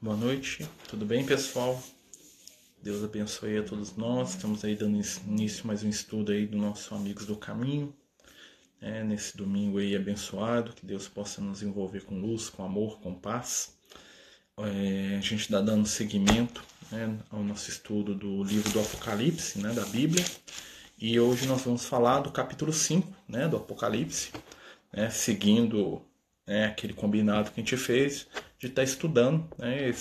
Boa noite, tudo bem pessoal? Deus abençoe a todos nós. Estamos aí dando início mais um estudo aí do nosso Amigos do Caminho. É, nesse domingo aí abençoado, que Deus possa nos envolver com luz, com amor, com paz. É, a gente está dando seguimento né, ao nosso estudo do livro do Apocalipse, né, da Bíblia. E hoje nós vamos falar do capítulo 5 né, do Apocalipse, né, seguindo né, aquele combinado que a gente fez de estar tá estudando né,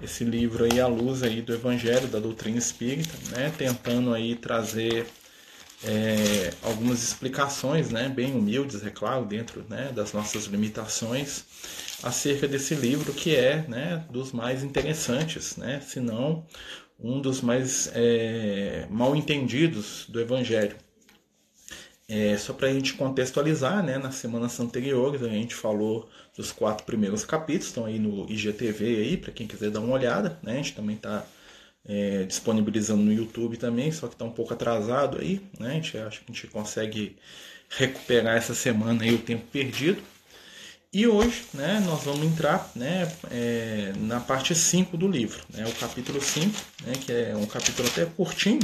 esse livro aí à luz aí do Evangelho, da doutrina espírita, né, tentando aí trazer é, algumas explicações, né, bem humildes, é claro, dentro né, das nossas limitações, acerca desse livro que é né, dos mais interessantes, né, se não um dos mais é, mal entendidos do Evangelho. É, só para a gente contextualizar, né, nas semanas anteriores a gente falou dos quatro primeiros capítulos, estão aí no IGTV aí, para quem quiser dar uma olhada, né, a gente também está é, disponibilizando no YouTube também, só que está um pouco atrasado aí, né, a gente acha que a gente consegue recuperar essa semana aí o tempo perdido. E hoje, né, nós vamos entrar, né, é, na parte 5 do livro, né, o capítulo 5, né, que é um capítulo até curtinho,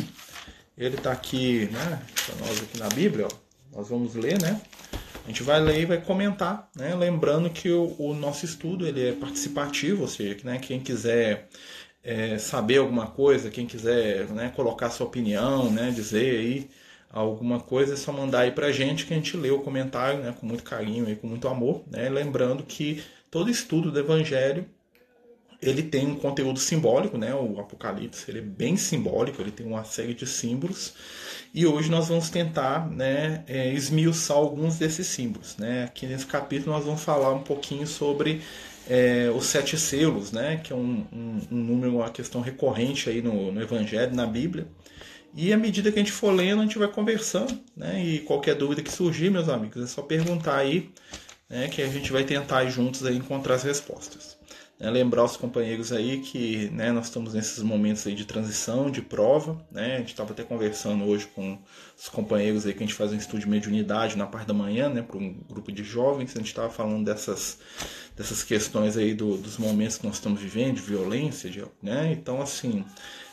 ele está aqui, né, para nós aqui na Bíblia, ó, nós vamos ler, né? A gente vai ler e vai comentar, né? Lembrando que o, o nosso estudo ele é participativo, ou seja, que, né, quem quiser é, saber alguma coisa, quem quiser né, colocar sua opinião, né, dizer aí alguma coisa, é só mandar aí pra gente que a gente lê o comentário né, com muito carinho e com muito amor. Né? Lembrando que todo estudo do Evangelho ele tem um conteúdo simbólico, né? O Apocalipse ele é bem simbólico, ele tem uma série de símbolos. E hoje nós vamos tentar né, é, esmiuçar alguns desses símbolos. Né? Aqui nesse capítulo nós vamos falar um pouquinho sobre é, os sete selos, né? que é um, um, um, número, uma questão recorrente aí no, no Evangelho, na Bíblia. E à medida que a gente for lendo, a gente vai conversando. Né? E qualquer dúvida que surgir, meus amigos, é só perguntar aí, né? que a gente vai tentar juntos aí encontrar as respostas. É lembrar os companheiros aí que né, nós estamos nesses momentos aí de transição, de prova. Né? A gente estava até conversando hoje com os companheiros aí que a gente faz um estudo de mediunidade na parte da manhã, né, para um grupo de jovens. A gente estava falando dessas, dessas questões aí do, dos momentos que nós estamos vivendo, de violência. De, né? Então, assim,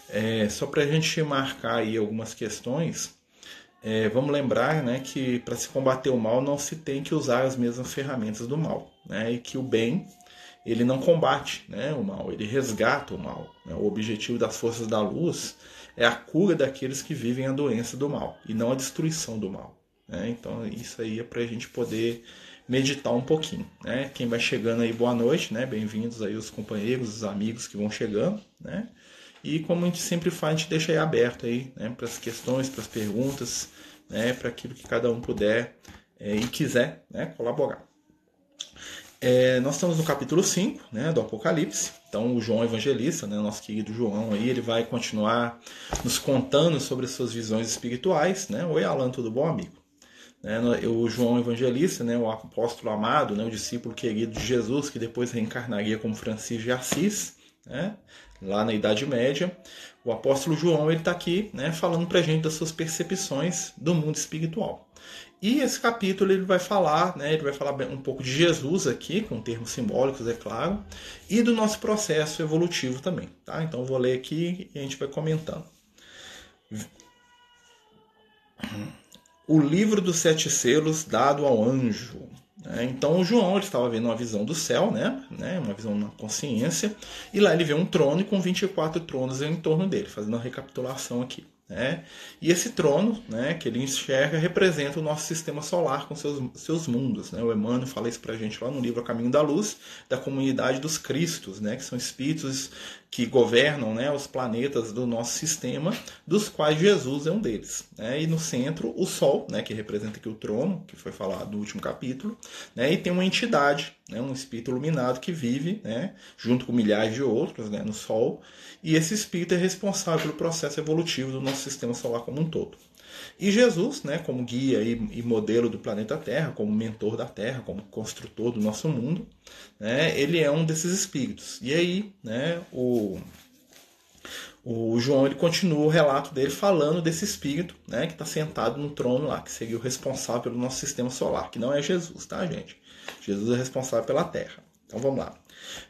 é, só para a gente marcar aí algumas questões. É, vamos lembrar né, que para se combater o mal não se tem que usar as mesmas ferramentas do mal, né, e que o bem ele não combate né, o mal, ele resgata o mal. Né? O objetivo das forças da luz é a cura daqueles que vivem a doença do mal e não a destruição do mal. Né? Então isso aí é para a gente poder meditar um pouquinho. Né? Quem vai chegando aí, boa noite, né? bem-vindos aí os companheiros, os amigos que vão chegando. Né? E como a gente sempre faz, a gente deixa aí aberto aí, né? para as questões, para as perguntas, né? para aquilo que cada um puder é, e quiser né? colaborar. É, nós estamos no capítulo 5 né, do Apocalipse. Então, o João Evangelista, né, nosso querido João, aí, ele vai continuar nos contando sobre as suas visões espirituais. Né? Oi, Alan, tudo bom, amigo? Né, o João Evangelista, né, o apóstolo amado, né, o discípulo querido de Jesus, que depois reencarnaria como Francisco de Assis, né, lá na Idade Média. O apóstolo João está aqui né, falando para a gente das suas percepções do mundo espiritual. E esse capítulo ele vai falar, né, ele vai falar um pouco de Jesus aqui, com termos simbólicos, é claro, e do nosso processo evolutivo também. Tá? Então vou ler aqui e a gente vai comentando. O livro dos sete selos dado ao anjo. Né? Então João ele estava vendo uma visão do céu, né? né? uma visão na consciência, e lá ele vê um trono com 24 tronos em torno dele, fazendo uma recapitulação aqui. Né? E esse trono né, que ele enxerga representa o nosso sistema solar com seus, seus mundos. Né? O Emmanuel fala isso para a gente lá no livro A Caminho da Luz, da comunidade dos Cristos, né, que são espíritos que governam né, os planetas do nosso sistema, dos quais Jesus é um deles. Né? E no centro, o Sol, né, que representa aqui o trono, que foi falado no último capítulo, né, e tem uma entidade, né, um espírito iluminado que vive né, junto com milhares de outros né, no Sol, e esse espírito é responsável pelo processo evolutivo do nosso sistema solar como um todo. E Jesus, né, como guia e, modelo do planeta Terra, como mentor da Terra, como construtor do nosso mundo, né, ele é um desses espíritos. E aí, né, o, o João ele continua o relato dele falando desse espírito, né, que está sentado no trono lá, que seria o responsável pelo nosso sistema solar, que não é Jesus, tá, gente? Jesus é responsável pela Terra. Então vamos lá.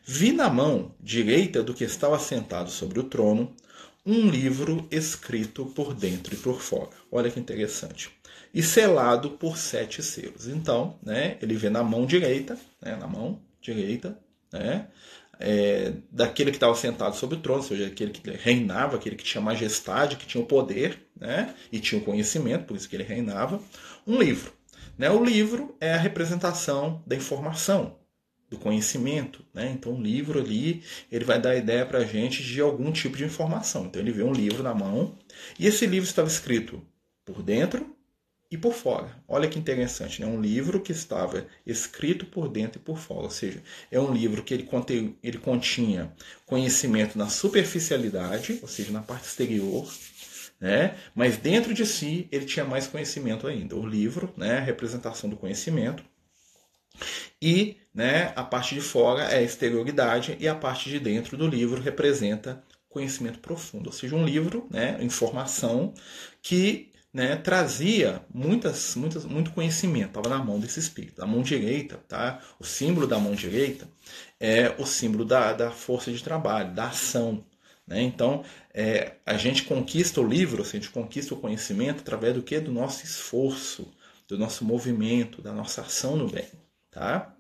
Vi na mão direita do que estava sentado sobre o trono um livro escrito por dentro e por fora. Olha que interessante. E selado por sete selos. Então, né, ele vê na mão direita, né, na mão direita, né, é, daquele que estava sentado sobre o trono, ou seja, aquele que reinava, aquele que tinha majestade, que tinha o poder, né, e tinha o conhecimento, por isso que ele reinava, um livro. Né? O livro é a representação da informação, do conhecimento. Né? Então, o livro ali ele vai dar ideia para a gente de algum tipo de informação. Então, ele vê um livro na mão e esse livro estava escrito por dentro e por fora. Olha que interessante, né? Um livro que estava escrito por dentro e por fora, ou seja, é um livro que ele, conte, ele continha conhecimento na superficialidade, ou seja, na parte exterior, né? Mas dentro de si ele tinha mais conhecimento ainda. O livro, né, a representação do conhecimento, e né, a parte de fora é a exterioridade e a parte de dentro do livro representa conhecimento profundo, ou seja, um livro, né, informação que né, trazia muitas, muitas, muito conhecimento, estava na mão desse espírito. A mão direita, tá? o símbolo da mão direita é o símbolo da, da força de trabalho, da ação. Né? Então, é, a gente conquista o livro, a gente conquista o conhecimento através do que? Do nosso esforço, do nosso movimento, da nossa ação no bem. Tá?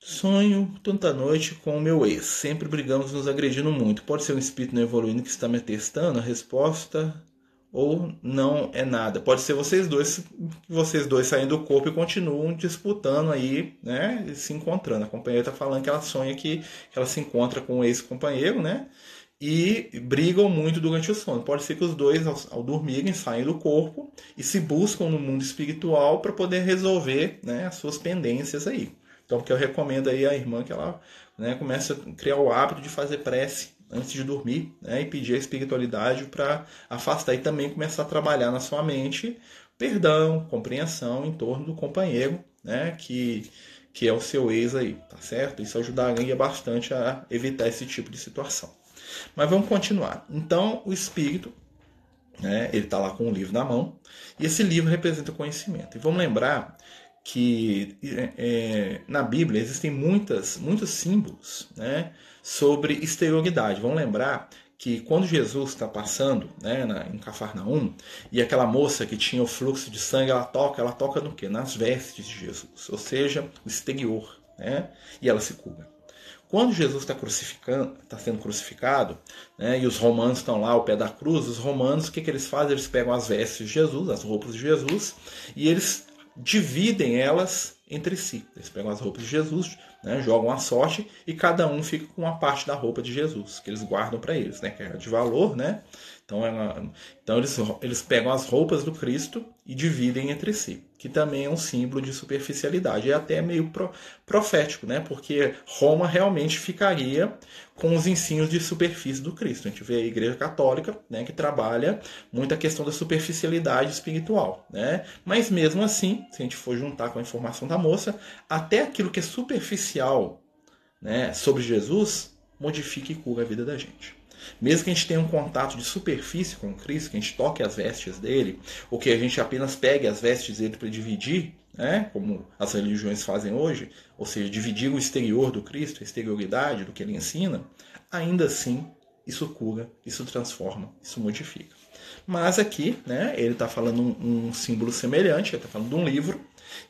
Sonho tanta noite com o meu ex. Sempre brigamos nos agredindo muito. Pode ser um espírito não evoluindo que está me testando? A resposta ou não é nada. Pode ser vocês dois, vocês dois saindo do corpo e continuam disputando aí, né? Se encontrando. A companheira está falando que ela sonha que ela se encontra com o ex-companheiro, né? E brigam muito durante o sono. Pode ser que os dois, ao, ao dormirem, saem do corpo e se buscam no mundo espiritual para poder resolver né, as suas pendências aí. Então, que eu recomendo aí a irmã que ela né, comece a criar o hábito de fazer prece antes de dormir né, e pedir a espiritualidade para afastar e também começar a trabalhar na sua mente perdão, compreensão em torno do companheiro, né, que, que é o seu ex aí, tá certo? Isso ajudaria bastante a evitar esse tipo de situação. Mas vamos continuar. Então, o espírito, né, ele está lá com o livro na mão, e esse livro representa conhecimento. E vamos lembrar que é, é, na Bíblia existem muitas, muitos símbolos né, sobre exterioridade. Vamos lembrar que quando Jesus está passando né, na, em Cafarnaum e aquela moça que tinha o fluxo de sangue, ela toca, ela toca no quê? Nas vestes de Jesus, ou seja, o exterior, né, e ela se cura. Quando Jesus está está sendo crucificado, né, e os romanos estão lá ao pé da cruz, os romanos o que, que eles fazem? Eles pegam as vestes de Jesus, as roupas de Jesus, e eles dividem elas entre si. Eles pegam as roupas de Jesus, né, jogam a sorte e cada um fica com uma parte da roupa de Jesus, que eles guardam para eles, né, que é de valor, né? Então, é uma, então eles, eles pegam as roupas do Cristo e dividem entre si, que também é um símbolo de superficialidade. É até meio pro, profético, né? porque Roma realmente ficaria com os ensinos de superfície do Cristo. A gente vê a Igreja Católica né, que trabalha muito a questão da superficialidade espiritual. Né? Mas mesmo assim, se a gente for juntar com a informação da moça, até aquilo que é superficial né, sobre Jesus modifica e cura a vida da gente. Mesmo que a gente tenha um contato de superfície com Cristo, que a gente toque as vestes dele, ou que a gente apenas pegue as vestes dele para dividir, né, como as religiões fazem hoje, ou seja, dividir o exterior do Cristo, a exterioridade do que ele ensina, ainda assim isso cura, isso transforma, isso modifica. Mas aqui, né, ele está falando um, um, símbolo semelhante, ele está falando de um livro,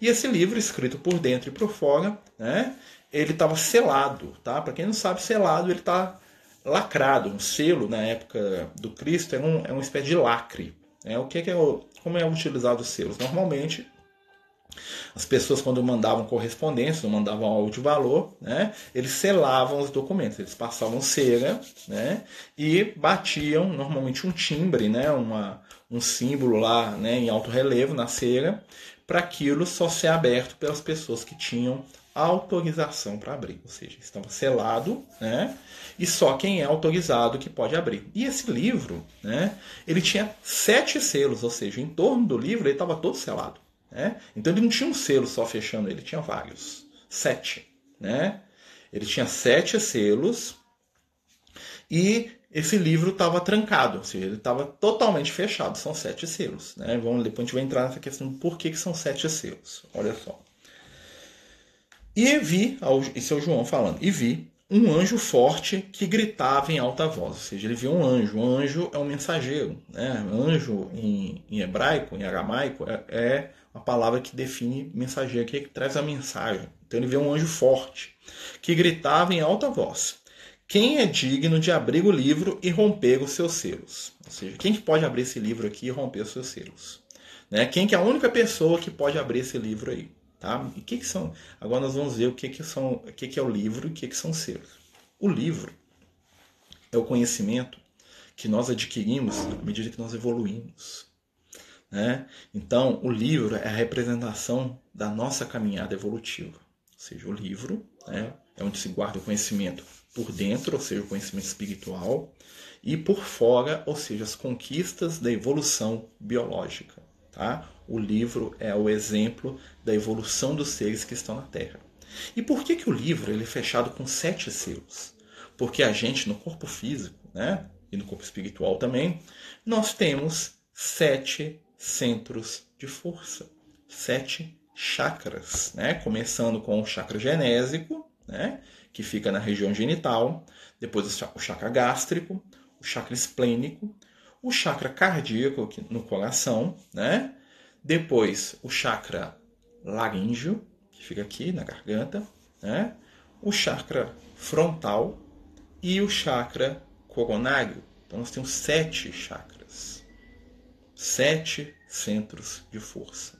e esse livro, escrito por dentro e por fora, né, ele estava selado. Tá? Para quem não sabe, selado ele está lacrado. Um selo, na época do Cristo, é, um, é uma espécie de lacre. É, o que é, o, como é utilizado os selos? Normalmente, as pessoas, quando mandavam correspondência, mandavam algo de valor, né, eles selavam os documentos, eles passavam cera né, e batiam normalmente um timbre, né, uma, um símbolo lá né, em alto relevo na cera, para aquilo só ser aberto pelas pessoas que tinham autorização para abrir, ou seja, estava selado, né? E só quem é autorizado que pode abrir. E esse livro, né? Ele tinha sete selos, ou seja, em torno do livro ele estava todo selado, né? Então ele não tinha um selo só fechando, ele tinha vários, sete, né? Ele tinha sete selos e esse livro estava trancado, ou seja, ele estava totalmente fechado. São sete selos, né? Vamos depois a gente vai entrar nessa questão do porquê que são sete selos. Olha só. E vi, esse é o João falando, e vi um anjo forte que gritava em alta voz. Ou seja, ele viu um anjo. Um anjo é um mensageiro. Né? Anjo em, em hebraico, em aramaico, é, é uma palavra que define mensageiro, que, é que traz a mensagem. Então ele viu um anjo forte que gritava em alta voz. Quem é digno de abrir o livro e romper os seus selos? Ou seja, quem que pode abrir esse livro aqui e romper os seus selos? Né? Quem que é a única pessoa que pode abrir esse livro aí? Tá? E que, que são? Agora nós vamos ver o que, que, são, o que, que é o livro e o que, que são selos. O livro é o conhecimento que nós adquirimos à medida que nós evoluímos. Né? Então, o livro é a representação da nossa caminhada evolutiva. Ou seja, o livro né, é onde se guarda o conhecimento por dentro, ou seja, o conhecimento espiritual, e por fora, ou seja, as conquistas da evolução biológica. Tá? O livro é o exemplo da evolução dos seres que estão na Terra. E por que, que o livro ele é fechado com sete selos? Porque a gente, no corpo físico né, e no corpo espiritual também, nós temos sete centros de força, sete chakras, né? começando com o chakra genésico, né? que fica na região genital, depois o chakra gástrico, o chakra esplênico, o chakra cardíaco no coração, né? Depois o chakra laríngeo, que fica aqui na garganta, né? O chakra frontal e o chakra coronário. Então nós temos sete chakras, sete centros de força.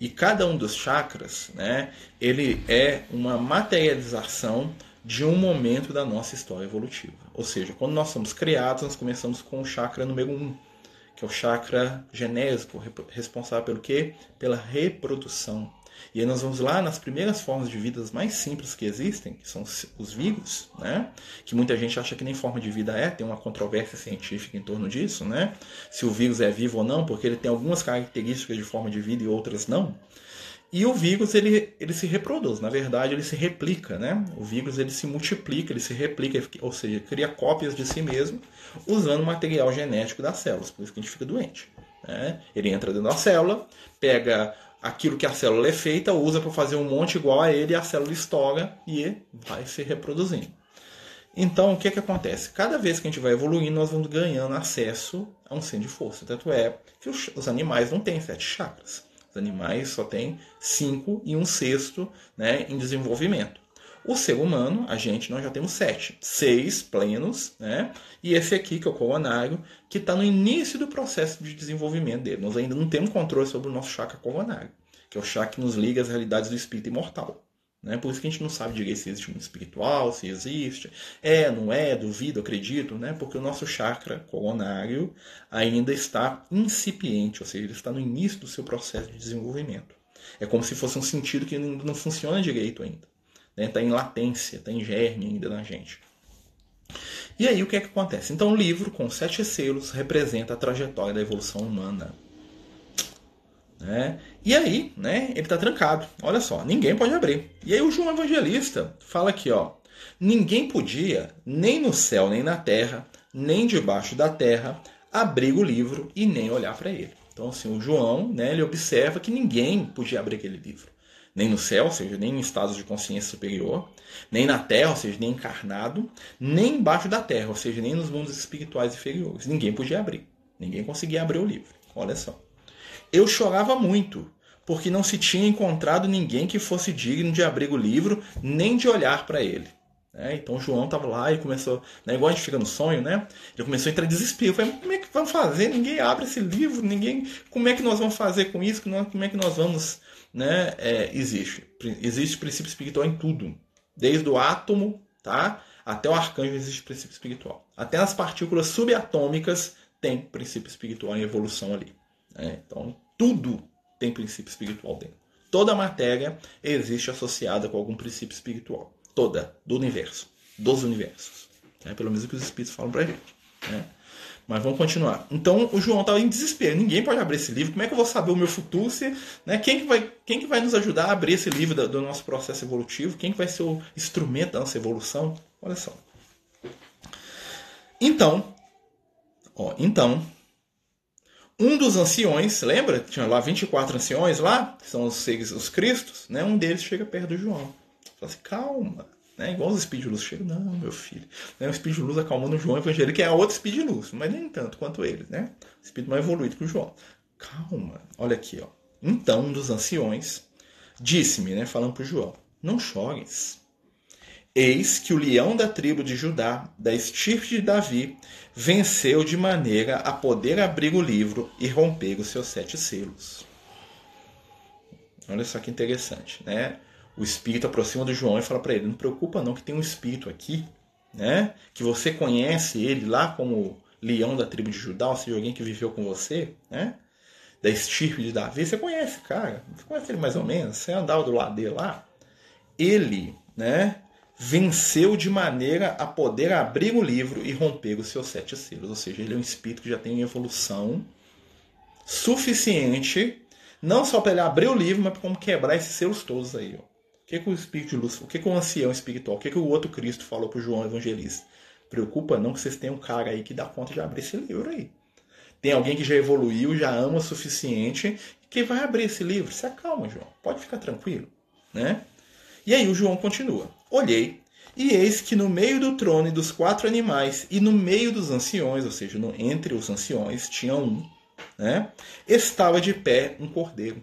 E cada um dos chakras, né, ele é uma materialização de um momento da nossa história evolutiva. Ou seja, quando nós somos criados, nós começamos com o chakra número 1, um, que é o chakra genésico, responsável pelo quê? Pela reprodução. E aí nós vamos lá nas primeiras formas de vida mais simples que existem, que são os vírus, né? Que muita gente acha que nem forma de vida é, tem uma controvérsia científica em torno disso, né? Se o vírus é vivo ou não, porque ele tem algumas características de forma de vida e outras não. E o vírus ele, ele se reproduz, na verdade ele se replica, né? O vírus ele se multiplica, ele se replica, ou seja, cria cópias de si mesmo usando o material genético das células, por isso que a gente fica doente. Né? Ele entra dentro da célula, pega aquilo que a célula é feita, usa para fazer um monte igual a ele, a célula estoura e vai se reproduzindo. Então, o que, é que acontece? Cada vez que a gente vai evoluindo, nós vamos ganhando acesso a um centro de força. Tanto é que os animais não têm sete chakras. Os animais só têm cinco e um sexto né, em desenvolvimento. O ser humano, a gente, nós já temos sete. Seis plenos, né? E esse aqui, que é o coronário, que está no início do processo de desenvolvimento dele. Nós ainda não temos controle sobre o nosso chakra coronário, que é o chakra que nos liga às realidades do espírito imortal. Né? Por isso que a gente não sabe direito se existe mundo espiritual, se existe. É, não é, duvido, acredito, né? porque o nosso chakra coronário ainda está incipiente, ou seja, ele está no início do seu processo de desenvolvimento. É como se fosse um sentido que não funciona direito ainda. Está né? Tá em latência, está em germe ainda na gente. E aí o que é que acontece? Então o livro, com sete selos, representa a trajetória da evolução humana. Né? E aí, né, ele está trancado. Olha só, ninguém pode abrir. E aí o João Evangelista fala aqui, ó, ninguém podia, nem no céu, nem na terra, nem debaixo da terra, abrir o livro e nem olhar para ele. Então, assim, o João, né, ele observa que ninguém podia abrir aquele livro. Nem no céu, ou seja, nem em estados de consciência superior, nem na terra, ou seja, nem encarnado, nem embaixo da terra, ou seja, nem nos mundos espirituais inferiores. Ninguém podia abrir. Ninguém conseguia abrir o livro. Olha só. Eu chorava muito, porque não se tinha encontrado ninguém que fosse digno de abrir o livro, nem de olhar para ele. É, então João estava lá e começou, né, igual a gente fica no sonho, né? Ele começou a entrar em desespero. Falei, como é que vamos fazer? Ninguém abre esse livro, ninguém. Como é que nós vamos fazer com isso? Como é que nós vamos, né? É, existe, existe princípio espiritual em tudo, desde o átomo, tá? Até o arcanjo existe princípio espiritual. Até nas partículas subatômicas tem princípio espiritual em evolução ali. Né? Então tudo tem princípio espiritual dentro. Toda matéria existe associada com algum princípio espiritual toda do universo, dos universos. Né? Pelo menos o que os espíritos falam pra gente. Né? Mas vamos continuar. Então o João estava em desespero. Ninguém pode abrir esse livro. Como é que eu vou saber o meu futuro? Se, né? quem, que vai, quem que vai nos ajudar a abrir esse livro do, do nosso processo evolutivo? Quem que vai ser o instrumento da nossa evolução? Olha só. Então, ó, então, um dos anciões, lembra? Tinha lá 24 anciões lá, que são os os cristos, né? Um deles chega perto do João Fala assim, calma. Né? Igual os speed luz chegam, não, meu filho. Né? O speed luz acalmando o João Evangelho, que é outro speed luz, mas nem tanto quanto ele, né? O speed mais evoluído que o João. Calma, olha aqui, ó. Então, um dos anciões disse-me, né, falando para o João: Não chores. Eis que o leão da tribo de Judá, da estirpe de Davi, venceu de maneira a poder abrir o livro e romper os seus sete selos. Olha só que interessante, né? O espírito aproxima do João e fala para ele: Não preocupa não que tem um espírito aqui, né? Que você conhece ele lá como leão da tribo de Judá, ou seja, alguém que viveu com você, né? Da estirpe de Davi, você conhece, cara. Você conhece ele mais ou menos. Você andava do lado dele lá. Ele, né? Venceu de maneira a poder abrir o livro e romper os seus sete selos. Ou seja, ele é um espírito que já tem evolução suficiente, não só para ele abrir o livro, mas como quebrar esses selos todos aí. Ó. O que, que o espírito de luz, o que, que o ancião espiritual, o que, que o outro Cristo falou para João Evangelista? Preocupa não que vocês tenham um cara aí que dá conta de abrir esse livro aí. Tem alguém que já evoluiu, já ama o suficiente, que vai abrir esse livro. Se acalma, João. Pode ficar tranquilo, né? E aí o João continua. Olhei, e eis que no meio do trono e dos quatro animais, e no meio dos anciões, ou seja, no, entre os anciões, tinha um, né? Estava de pé um cordeiro.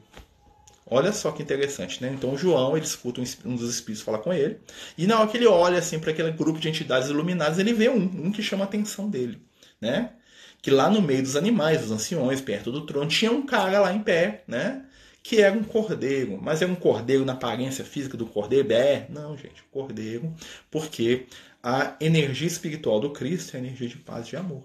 Olha só que interessante, né? Então João, ele escuta um dos espíritos falar com ele, e na hora que ele olha assim para aquele grupo de entidades iluminadas, ele vê um, um que chama a atenção dele, né? Que lá no meio dos animais, dos anciões, perto do trono, tinha um cara lá em pé, né? Que era um cordeiro. Mas é um cordeiro na aparência física do cordeiro? É, não, gente, cordeiro, porque a energia espiritual do Cristo é a energia de paz e de amor.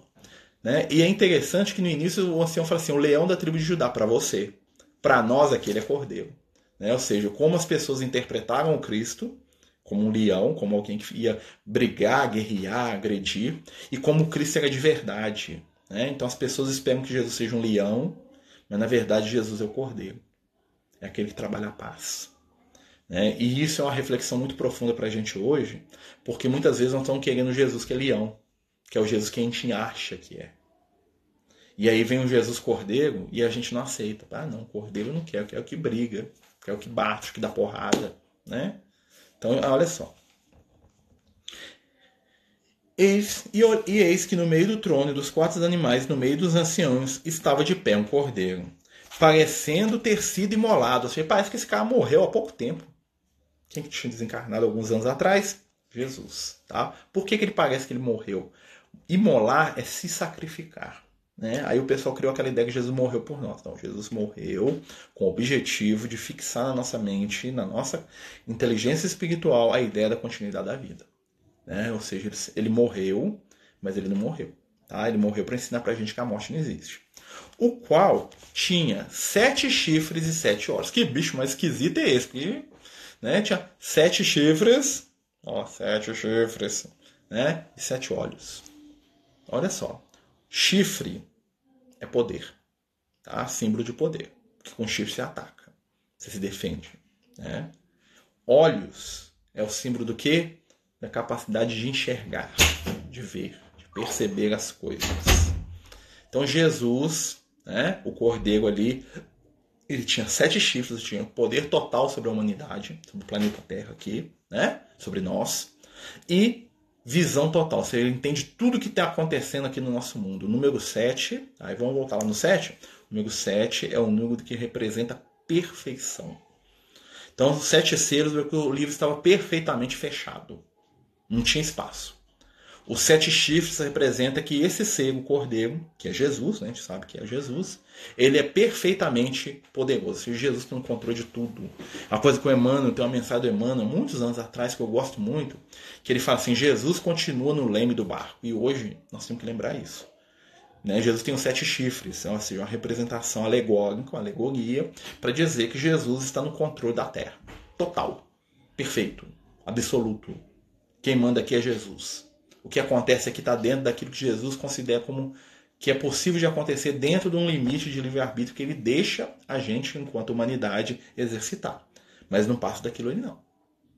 Né? E é interessante que no início o ancião fala assim: o leão da tribo de Judá para você. Para nós aqui ele é cordeiro. Né? Ou seja, como as pessoas interpretaram o Cristo como um leão, como alguém que ia brigar, guerrear, agredir, e como o Cristo era de verdade. Né? Então as pessoas esperam que Jesus seja um leão, mas na verdade Jesus é o cordeiro é aquele que trabalha a paz. Né? E isso é uma reflexão muito profunda para a gente hoje, porque muitas vezes nós estamos querendo Jesus que é leão, que é o Jesus que a gente acha que é. E aí vem o Jesus Cordeiro e a gente não aceita. Ah, não, Cordeiro não quer, quer o que briga, quer o que bate, que dá porrada. Né? Então, olha só. Eis, e, e eis que no meio do trono e dos quatro animais, no meio dos anciãos, estava de pé um cordeiro parecendo ter sido imolado. Assim, parece que esse cara morreu há pouco tempo. Quem que tinha desencarnado alguns anos atrás? Jesus. Tá? Por que, que ele parece que ele morreu? Imolar é se sacrificar. Né? Aí o pessoal criou aquela ideia que Jesus morreu por nós. Então, Jesus morreu com o objetivo de fixar na nossa mente, na nossa inteligência espiritual, a ideia da continuidade da vida. Né? Ou seja, ele morreu, mas ele não morreu. Tá? Ele morreu para ensinar para a gente que a morte não existe o qual tinha sete chifres e sete olhos. Que bicho mais esquisito é esse? Porque, né, tinha sete chifres, ó, sete chifres, né, e sete olhos. Olha só, chifre é poder, tá? Símbolo de poder. Porque com chifre você ataca, você se defende, né? Olhos é o símbolo do quê? Da capacidade de enxergar, de ver, de perceber as coisas. Então Jesus né? O cordeiro ali, ele tinha sete chifres, tinha poder total sobre a humanidade, sobre o planeta Terra aqui, né? Sobre nós. E visão total, ele entende tudo que está acontecendo aqui no nosso mundo. O número 7, aí vamos voltar lá no 7. O número 7 é o número que representa perfeição. Então, os sete selos, o livro estava perfeitamente fechado. Não tinha espaço. Os sete chifres representa que esse ser, cordeiro, que é Jesus, né? a gente sabe que é Jesus, ele é perfeitamente poderoso. Jesus tem o controle de tudo. A coisa que o Emmanuel, tem uma mensagem do Emmanuel, muitos anos atrás, que eu gosto muito, que ele fala assim, Jesus continua no leme do barco. E hoje nós temos que lembrar isso. Né? Jesus tem os sete chifres, é uma representação alegórica, uma alegoria, para dizer que Jesus está no controle da terra. Total. Perfeito. Absoluto. Quem manda aqui é Jesus o que acontece aqui está dentro daquilo que Jesus considera como que é possível de acontecer dentro de um limite de livre-arbítrio que ele deixa a gente, enquanto humanidade, exercitar. Mas não passa daquilo ali não.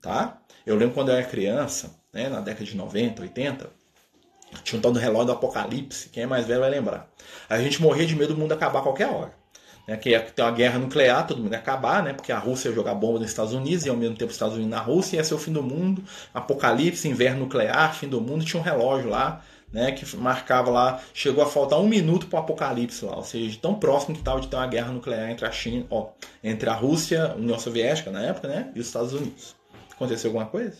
Tá? Eu lembro quando eu era criança, né, na década de 90, 80, tinha um tal do relógio do apocalipse, quem é mais velho vai lembrar. A gente morria de medo do mundo acabar a qualquer hora. Né, que ia ter uma guerra nuclear, todo mundo ia acabar, né, porque a Rússia ia jogar bomba nos Estados Unidos e ao mesmo tempo os Estados Unidos na Rússia, ia ser o fim do mundo, apocalipse, inverno nuclear, fim do mundo, tinha um relógio lá, né, que marcava lá, chegou a faltar um minuto para o apocalipse lá, ou seja, tão próximo que estava de ter uma guerra nuclear entre a China, ó, entre a Rússia, União Soviética na época, né, e os Estados Unidos. Aconteceu alguma coisa?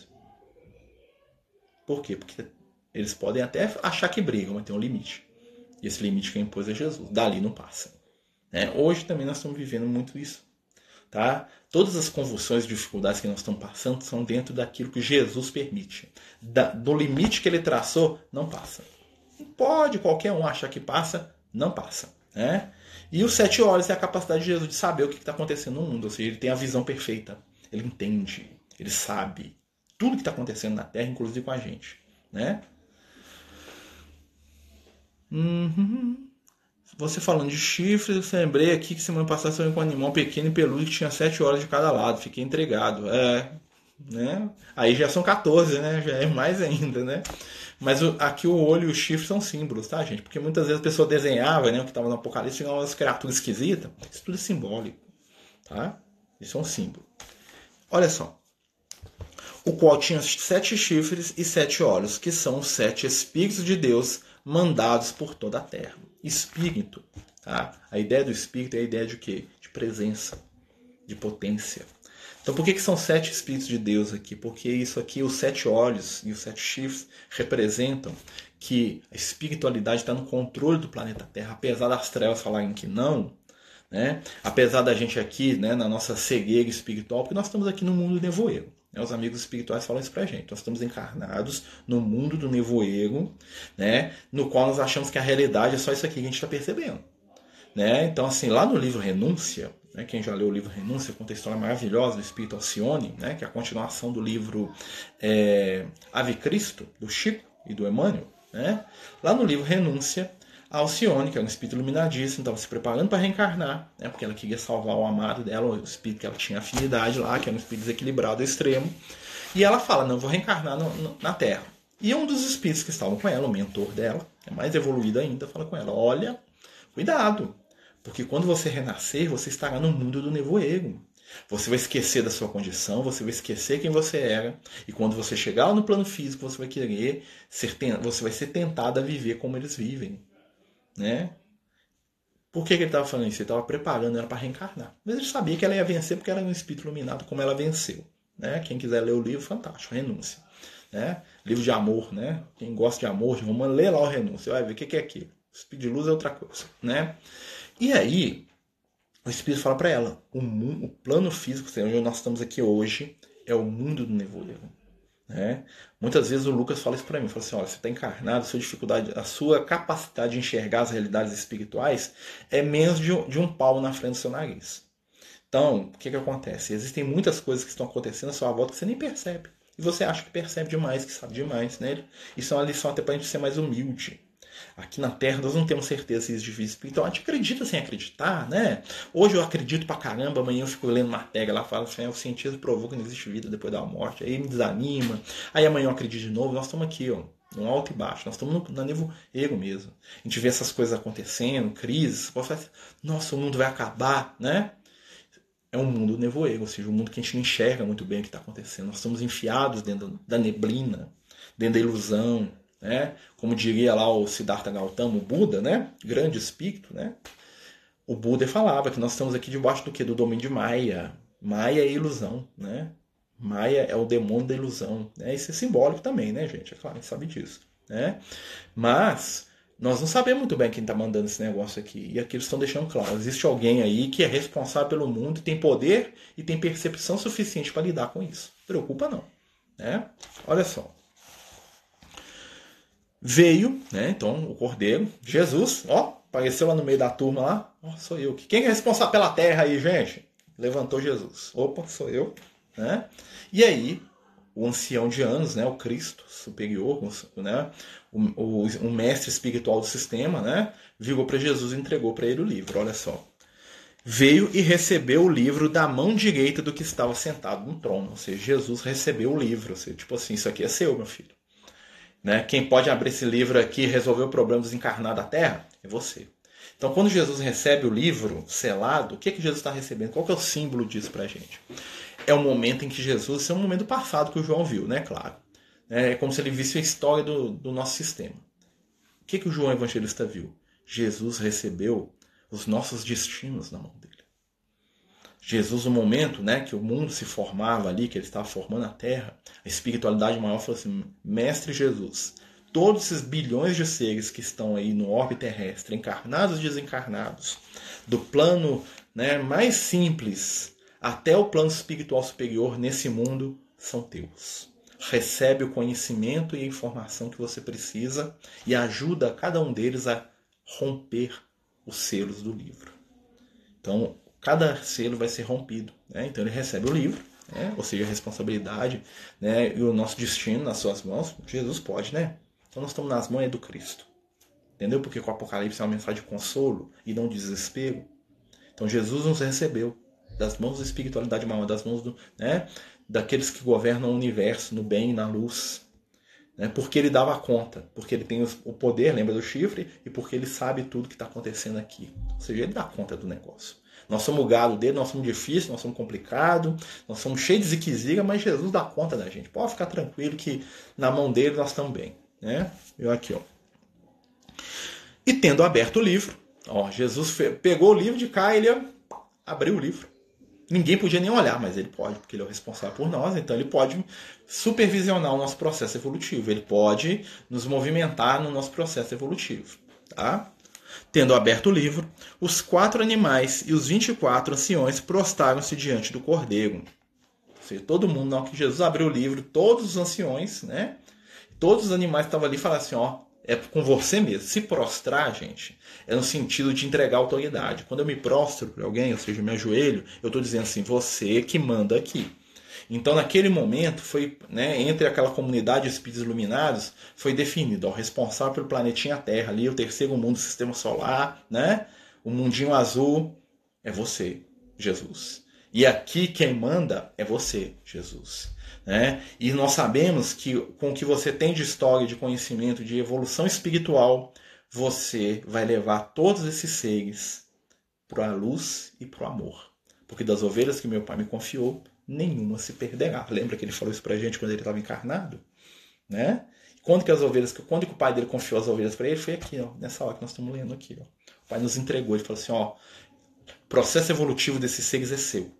Por quê? Porque eles podem até achar que brigam, mas tem um limite. E esse limite que impôs é Jesus. Dali não passa. Né? Hoje também nós estamos vivendo muito isso. Tá? Todas as convulsões e dificuldades que nós estamos passando são dentro daquilo que Jesus permite. Da, do limite que ele traçou, não passa. Pode qualquer um achar que passa, não passa. Né? E os sete olhos é a capacidade de Jesus de saber o que está acontecendo no mundo. Ou seja, ele tem a visão perfeita. Ele entende, ele sabe tudo que está acontecendo na Terra, inclusive com a gente. Né? Uhum. Você falando de chifres, eu lembrei aqui que semana passada foi com um animal pequeno e peludo que tinha 7 horas de cada lado. Fiquei entregado. É, né? Aí já são 14, né? Já é mais ainda, né? Mas o, aqui o olho e o chifre são símbolos, tá, gente? Porque muitas vezes a pessoa desenhava, né? O que estava no Apocalipse, tinha umas criaturas esquisitas. Isso tudo é simbólico, tá? Isso é um símbolo. Olha só. O qual tinha sete chifres e sete olhos, que são os sete Espíritos de Deus mandados por toda a terra. Espírito, tá? A ideia do espírito é a ideia de quê? De presença, de potência. Então, por que, que são sete espíritos de Deus aqui? Porque isso aqui, os sete olhos e os sete chifres, representam que a espiritualidade está no controle do planeta Terra, apesar das trevas falarem que não, né? apesar da gente aqui, né, na nossa cegueira espiritual, porque nós estamos aqui no mundo nevoeiro. Né? Os amigos espirituais falam isso pra gente. Nós estamos encarnados no mundo do nevoeiro, né? no qual nós achamos que a realidade é só isso aqui que a gente está percebendo. Né? Então, assim, lá no livro Renúncia, né, quem já leu o livro Renúncia, conta a história maravilhosa do Espírito Alcione, né, que é a continuação do livro é, Ave Cristo, do Chico e do Emmanuel. Né? Lá no livro Renúncia, Alcione, que é um espírito iluminadíssimo, estava se preparando para reencarnar, né, porque ela queria salvar o amado dela, o espírito que ela tinha afinidade lá, que era um espírito desequilibrado extremo. E ela fala: Não, vou reencarnar no, no, na Terra. E um dos espíritos que estavam com ela, o mentor dela, é mais evoluído ainda, fala com ela: Olha, cuidado, porque quando você renascer, você estará no mundo do nevoeiro. Você vai esquecer da sua condição, você vai esquecer quem você era, e quando você chegar no plano físico, você vai querer ser, você vai ser tentado a viver como eles vivem né? Por que, que ele estava falando isso? Ele estava preparando ela para reencarnar. Mas ele sabia que ela ia vencer porque ela era um espírito iluminado, como ela venceu. Né? Quem quiser ler o livro, fantástico, Renúncia. Né? Livro de amor, né? Quem gosta de amor, de romance, lê lá o Renúncia, vai ver o que, que é aquilo. Espírito de luz é outra coisa. Né? E aí, o espírito fala para ela: o, mundo, o plano físico, onde nós estamos aqui hoje, é o mundo do nevoeiro. Né? Muitas vezes o Lucas fala isso para mim, fala assim, olha, você está encarnado, a sua dificuldade, a sua capacidade de enxergar as realidades espirituais é menos de um, de um palmo na frente do seu nariz. Então, o que, que acontece? Existem muitas coisas que estão acontecendo à sua volta que você nem percebe. E você acha que percebe demais, que sabe demais, né? Isso é uma lição até para a gente ser mais humilde. Aqui na Terra nós não temos certeza se existe vida espiritual. A gente acredita sem acreditar, né? Hoje eu acredito pra caramba, amanhã eu fico lendo matéria lá, falo assim, o cientista provou que não existe vida depois da morte. Aí me desanima. Aí amanhã eu acredito de novo. Nós estamos aqui, ó, no alto e baixo. Nós estamos no, no ego mesmo. A gente vê essas coisas acontecendo, crises. Você fala assim, nossa, o mundo vai acabar, né? É um mundo nevoeiro, ou seja, um mundo que a gente não enxerga muito bem o que está acontecendo. Nós estamos enfiados dentro da neblina, dentro da ilusão, né? Como diria lá o Siddhartha Gautama, o Buda, né? Grande espírito, né? O Buda falava que nós estamos aqui debaixo do que? Do domínio de Maya. Maya é ilusão, né? Maya é o demônio da ilusão. Né? Isso é simbólico também, né, gente? É claro, a gente sabe disso. Né? Mas nós não sabemos muito bem quem está mandando esse negócio aqui. E aqui eles estão deixando claro: existe alguém aí que é responsável pelo mundo, tem poder e tem percepção suficiente para lidar com isso. Preocupa não. Né? Olha só veio, né? Então, o Cordeiro, Jesus, ó, apareceu lá no meio da turma lá. Ó, sou eu. Quem é responsável pela terra aí, gente? Levantou Jesus. Opa, sou eu, né? E aí, o ancião de anos, né, o Cristo superior, né, o, o, o mestre espiritual do sistema, né, virou para Jesus e entregou para ele o livro. Olha só. Veio e recebeu o livro da mão direita do que estava sentado no trono. Ou seja, Jesus recebeu o livro. Ou seja, tipo assim, isso aqui é seu, meu filho. Né? Quem pode abrir esse livro aqui e resolver o problema dos encarnados da Terra é você. Então, quando Jesus recebe o livro selado, o que, é que Jesus está recebendo? Qual que é o símbolo disso para a gente? É o momento em que Jesus, é um momento passado que o João viu, né? Claro. É como se ele visse a história do, do nosso sistema. O que, que o João Evangelista viu? Jesus recebeu os nossos destinos na mão dele. Jesus, no momento né, que o mundo se formava ali, que ele estava formando a terra, a espiritualidade maior falou assim: Mestre Jesus, todos esses bilhões de seres que estão aí no orbe terrestre, encarnados e desencarnados, do plano né, mais simples até o plano espiritual superior nesse mundo, são teus. Recebe o conhecimento e a informação que você precisa e ajuda cada um deles a romper os selos do livro. Então, cada selo vai ser rompido. Né? Então, ele recebe o livro, né? ou seja, a responsabilidade né? e o nosso destino nas suas mãos. Jesus pode, né? Então nós estamos nas mãos do Cristo. Entendeu? Porque o Apocalipse é uma mensagem de consolo e não de desespero. Então Jesus nos recebeu das mãos da espiritualidade maior, das mãos do, né, daqueles que governam o universo no bem e na luz. Né, porque ele dava conta, porque ele tem o poder, lembra do chifre, e porque ele sabe tudo que está acontecendo aqui. Ou seja, ele dá conta do negócio. Nós somos o gado dele, nós somos difíceis, nós somos complicados, nós somos cheios de ziqueziga, mas Jesus dá conta da gente. Pode ficar tranquilo que na mão dele nós estamos bem né? Eu aqui, ó. E tendo aberto o livro, ó, Jesus pegou o livro de cá, ele abriu o livro. Ninguém podia nem olhar, mas ele pode, porque ele é o responsável por nós, então ele pode supervisionar o nosso processo evolutivo, ele pode nos movimentar no nosso processo evolutivo, tá? Tendo aberto o livro, os quatro animais e os 24 anciões prostaram-se diante do cordeiro. Ou seja, todo mundo, na hora que Jesus abriu o livro, todos os anciões, né? todos os animais estavam ali falaram assim, ó, é com você mesmo. Se prostrar, gente, é no sentido de entregar autoridade. Quando eu me prostro para alguém, ou seja, me ajoelho, eu estou dizendo assim, você que manda aqui. Então, naquele momento, foi né, entre aquela comunidade de espíritos iluminados, foi definido, o responsável pelo planetinha Terra, ali, o terceiro mundo do sistema solar, né? O mundinho azul é você, Jesus. E aqui quem manda é você, Jesus. Né? E nós sabemos que com o que você tem de história, de conhecimento, de evolução espiritual, você vai levar todos esses seres para a luz e para o amor. Porque das ovelhas que meu pai me confiou, nenhuma se perderá. Lembra que ele falou isso para a gente quando ele estava encarnado? Né? Quando que as ovelhas, quando que o pai dele confiou as ovelhas para ele, foi aqui, ó, nessa hora que nós estamos lendo aqui. Ó. O pai nos entregou, ele falou assim, ó, processo evolutivo desses seres é seu.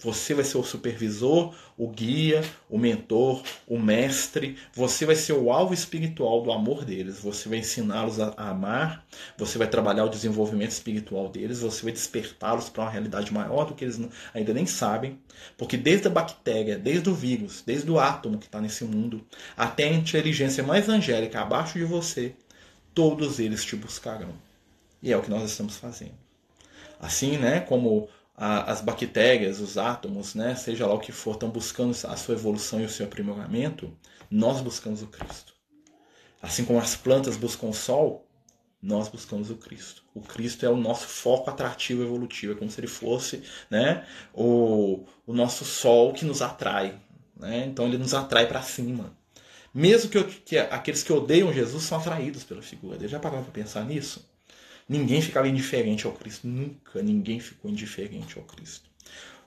Você vai ser o supervisor, o guia, o mentor, o mestre. Você vai ser o alvo espiritual do amor deles. Você vai ensiná-los a, amar. Você vai trabalhar o desenvolvimento espiritual deles. Você vai despertá-los para uma realidade maior do que eles ainda nem sabem. Porque desde a bactéria, desde o vírus, desde o átomo que está nesse mundo, até a inteligência mais angélica abaixo de você, todos eles te buscarão. E é o que nós estamos fazendo. Assim, né, como as bactérias, os átomos, né, seja lá o que for, estão buscando a sua evolução e o seu aprimoramento, nós buscamos o Cristo. Assim como as plantas buscam o sol, nós buscamos o Cristo. O Cristo é o nosso foco atrativo evolutivo, é como se ele fosse né, o, o nosso sol que nos atrai. Né? Então ele nos atrai para cima. Mesmo que, que, aqueles que odeiam Jesus são atraídos pela figura dele. Já pararam para pensar nisso? Ninguém ficava indiferente ao Cristo. Nunca ninguém ficou indiferente ao Cristo.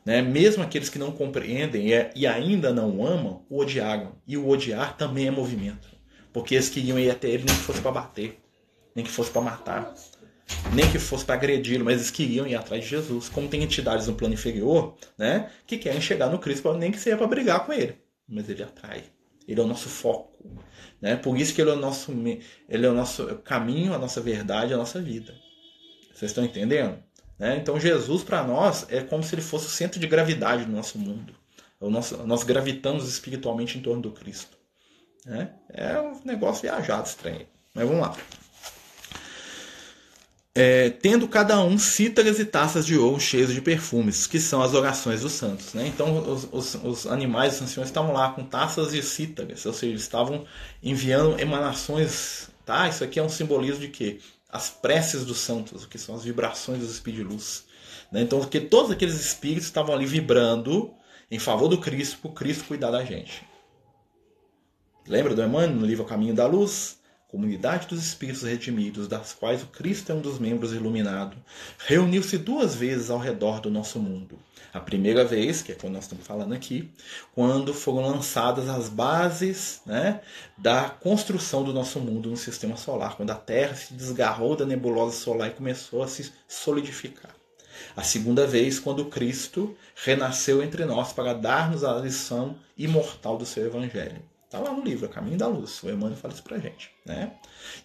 Né? Mesmo aqueles que não compreendem e ainda não amam, o odiaram. E o odiar também é movimento. Porque eles queriam ir até ele nem que fosse para bater, nem que fosse para matar, nem que fosse para agredi-lo, mas eles queriam ir atrás de Jesus. Como tem entidades no plano inferior né, que querem chegar no Cristo, nem que seja para brigar com ele. Mas ele atrai. Ele é o nosso foco. Né? Por isso que ele é, o nosso, ele é o nosso caminho, a nossa verdade, a nossa vida. Vocês estão entendendo? Né? Então Jesus para nós é como se ele fosse o centro de gravidade do nosso mundo. O nosso, nós gravitamos espiritualmente em torno do Cristo. Né? É um negócio viajado estranho. Mas vamos lá é, tendo cada um cítaras e taças de ouro cheias de perfumes, que são as orações dos santos. Né? Então, os, os, os animais, os anciões estavam lá com taças e cítaras, ou seja, estavam enviando emanações. Tá? Isso aqui é um simbolismo de quê? As preces dos santos, que são as vibrações dos espíritos de luz. Né? Então, porque todos aqueles espíritos estavam ali vibrando em favor do Cristo, para o Cristo cuidar da gente. Lembra do Emmanuel no livro O Caminho da Luz? Comunidade dos espíritos redimidos, das quais o Cristo é um dos membros iluminado, reuniu-se duas vezes ao redor do nosso mundo. A primeira vez, que é quando nós estamos falando aqui, quando foram lançadas as bases né, da construção do nosso mundo no sistema solar, quando a Terra se desgarrou da nebulosa solar e começou a se solidificar. A segunda vez, quando Cristo renasceu entre nós para dar-nos a lição imortal do seu Evangelho. Está lá no livro, Caminho da Luz. O Emmanuel fala isso para gente. Né?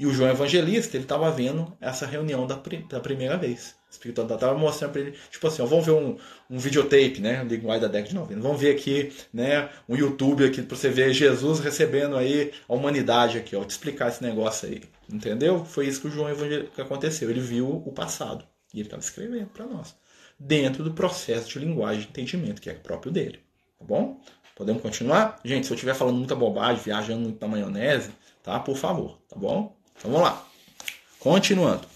E o João Evangelista, ele estava vendo essa reunião da, da primeira vez. O Espírito estava mostrando para ele, tipo assim, ó, vamos ver um, um videotape, né? Linguagem da década de 90. Vamos ver aqui, né? Um YouTube aqui para você ver Jesus recebendo aí a humanidade aqui, ó. Te explicar esse negócio aí. Entendeu? Foi isso que o João Evangelista aconteceu. Ele viu o passado. E ele estava escrevendo para nós. Dentro do processo de linguagem de entendimento, que é próprio dele. Tá bom? Podemos continuar? Gente, se eu estiver falando muita bobagem, viajando muito na maionese, tá? Por favor, tá bom? Então vamos lá. Continuando.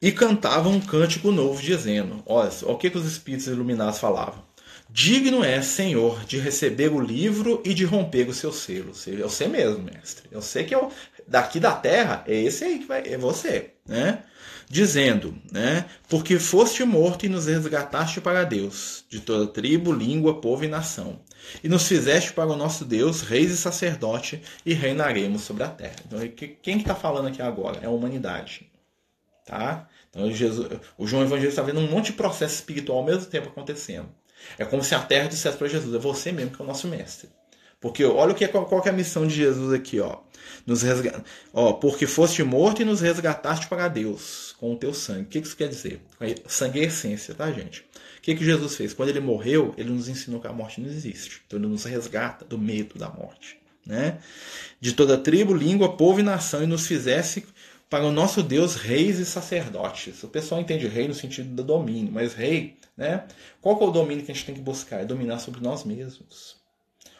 E cantava um cântico novo, dizendo: Olha, o que, que os espíritos iluminados falavam? Digno é, Senhor, de receber o livro e de romper os seus selos. Eu sei mesmo, mestre. Eu sei que eu, daqui da terra é esse aí que vai, é você, né? Dizendo, né? Porque foste morto e nos resgataste para Deus, de toda tribo, língua, povo e nação. E nos fizeste para o nosso Deus, reis e sacerdote, e reinaremos sobre a terra. Então, quem está falando aqui agora? É a humanidade. Tá? Então, Jesus, o João Evangelista está vendo um monte de processo espiritual ao mesmo tempo acontecendo. É como se a terra dissesse para Jesus: é você mesmo que é o nosso mestre. Porque olha o que é, qual é a missão de Jesus aqui, ó. Nos resga... ó, porque foste morto e nos resgataste para Deus com o teu sangue. O que isso quer dizer? Sangue é essência, tá, gente? O que, que Jesus fez? Quando ele morreu, ele nos ensinou que a morte não existe. Então ele nos resgata do medo da morte. Né? De toda tribo, língua, povo e nação, e nos fizesse para o nosso Deus reis e sacerdotes. O pessoal entende rei no sentido do domínio, mas rei, né? Qual é o domínio que a gente tem que buscar? É dominar sobre nós mesmos.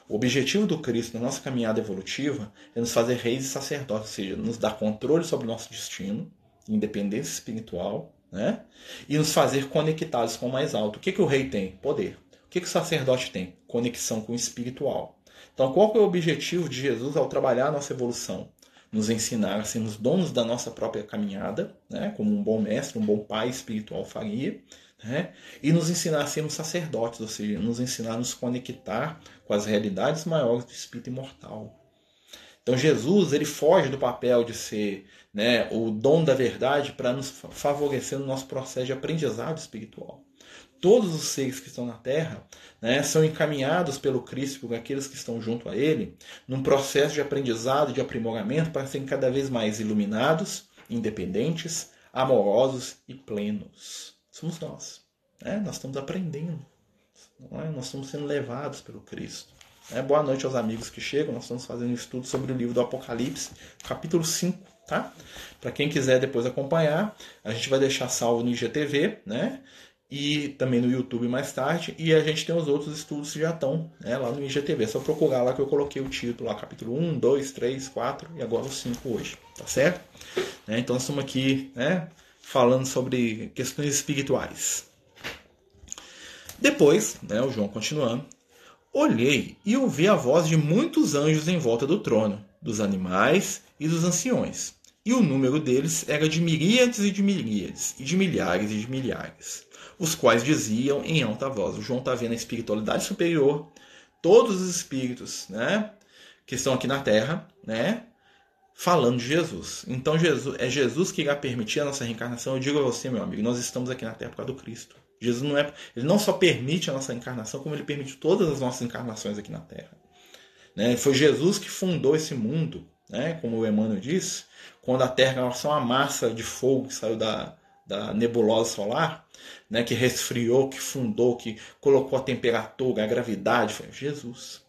O objetivo do Cristo na nossa caminhada evolutiva é nos fazer reis e sacerdotes, ou seja, nos dar controle sobre o nosso destino, independência espiritual, né? e nos fazer conectados com o mais alto. O que, que o rei tem? Poder. O que, que o sacerdote tem? Conexão com o espiritual. Então, qual é o objetivo de Jesus ao trabalhar a nossa evolução? Nos ensinar a sermos donos da nossa própria caminhada, né? como um bom mestre, um bom pai espiritual faria, né? e nos ensinar a sermos sacerdotes, ou seja, nos ensinar a nos conectar com as realidades maiores do espírito imortal. Então Jesus ele foge do papel de ser né, o dom da verdade para nos favorecer no nosso processo de aprendizado espiritual. Todos os seres que estão na Terra né, são encaminhados pelo Cristo, por aqueles que estão junto a Ele, num processo de aprendizado, de aprimoramento, para serem cada vez mais iluminados, independentes, amorosos e plenos somos nós. Né? Nós estamos aprendendo. É? Nós estamos sendo levados pelo Cristo. É? Boa noite aos amigos que chegam. Nós estamos fazendo um estudo sobre o livro do Apocalipse, capítulo 5. Tá? Para quem quiser depois acompanhar, a gente vai deixar salvo no IGTV, né? E também no YouTube mais tarde. E a gente tem os outros estudos que já estão né, lá no IGTV. É só procurar lá que eu coloquei o título lá, capítulo 1, 2, 3, 4 e agora o 5 hoje. Tá certo? Né? Então estamos aqui, né? Falando sobre questões espirituais. Depois, né, o João continuando, olhei e ouvi a voz de muitos anjos em volta do trono, dos animais e dos anciões. E o número deles era de miríades e de miríades, e de milhares e de milhares, os quais diziam em alta voz. O João está vendo a espiritualidade superior, todos os espíritos né, que estão aqui na Terra, né, falando de Jesus. Então Jesus é Jesus que irá permitir a nossa reencarnação. Eu digo a você, meu amigo, nós estamos aqui na Terra por causa do Cristo. Jesus não é, ele não só permite a nossa encarnação, como ele permite todas as nossas encarnações aqui na Terra. Né? Foi Jesus que fundou esse mundo, né? como o Emmanuel disse, quando a Terra era só uma massa de fogo que saiu da, da nebulosa solar, né? que resfriou, que fundou, que colocou a temperatura, a gravidade, foi Jesus.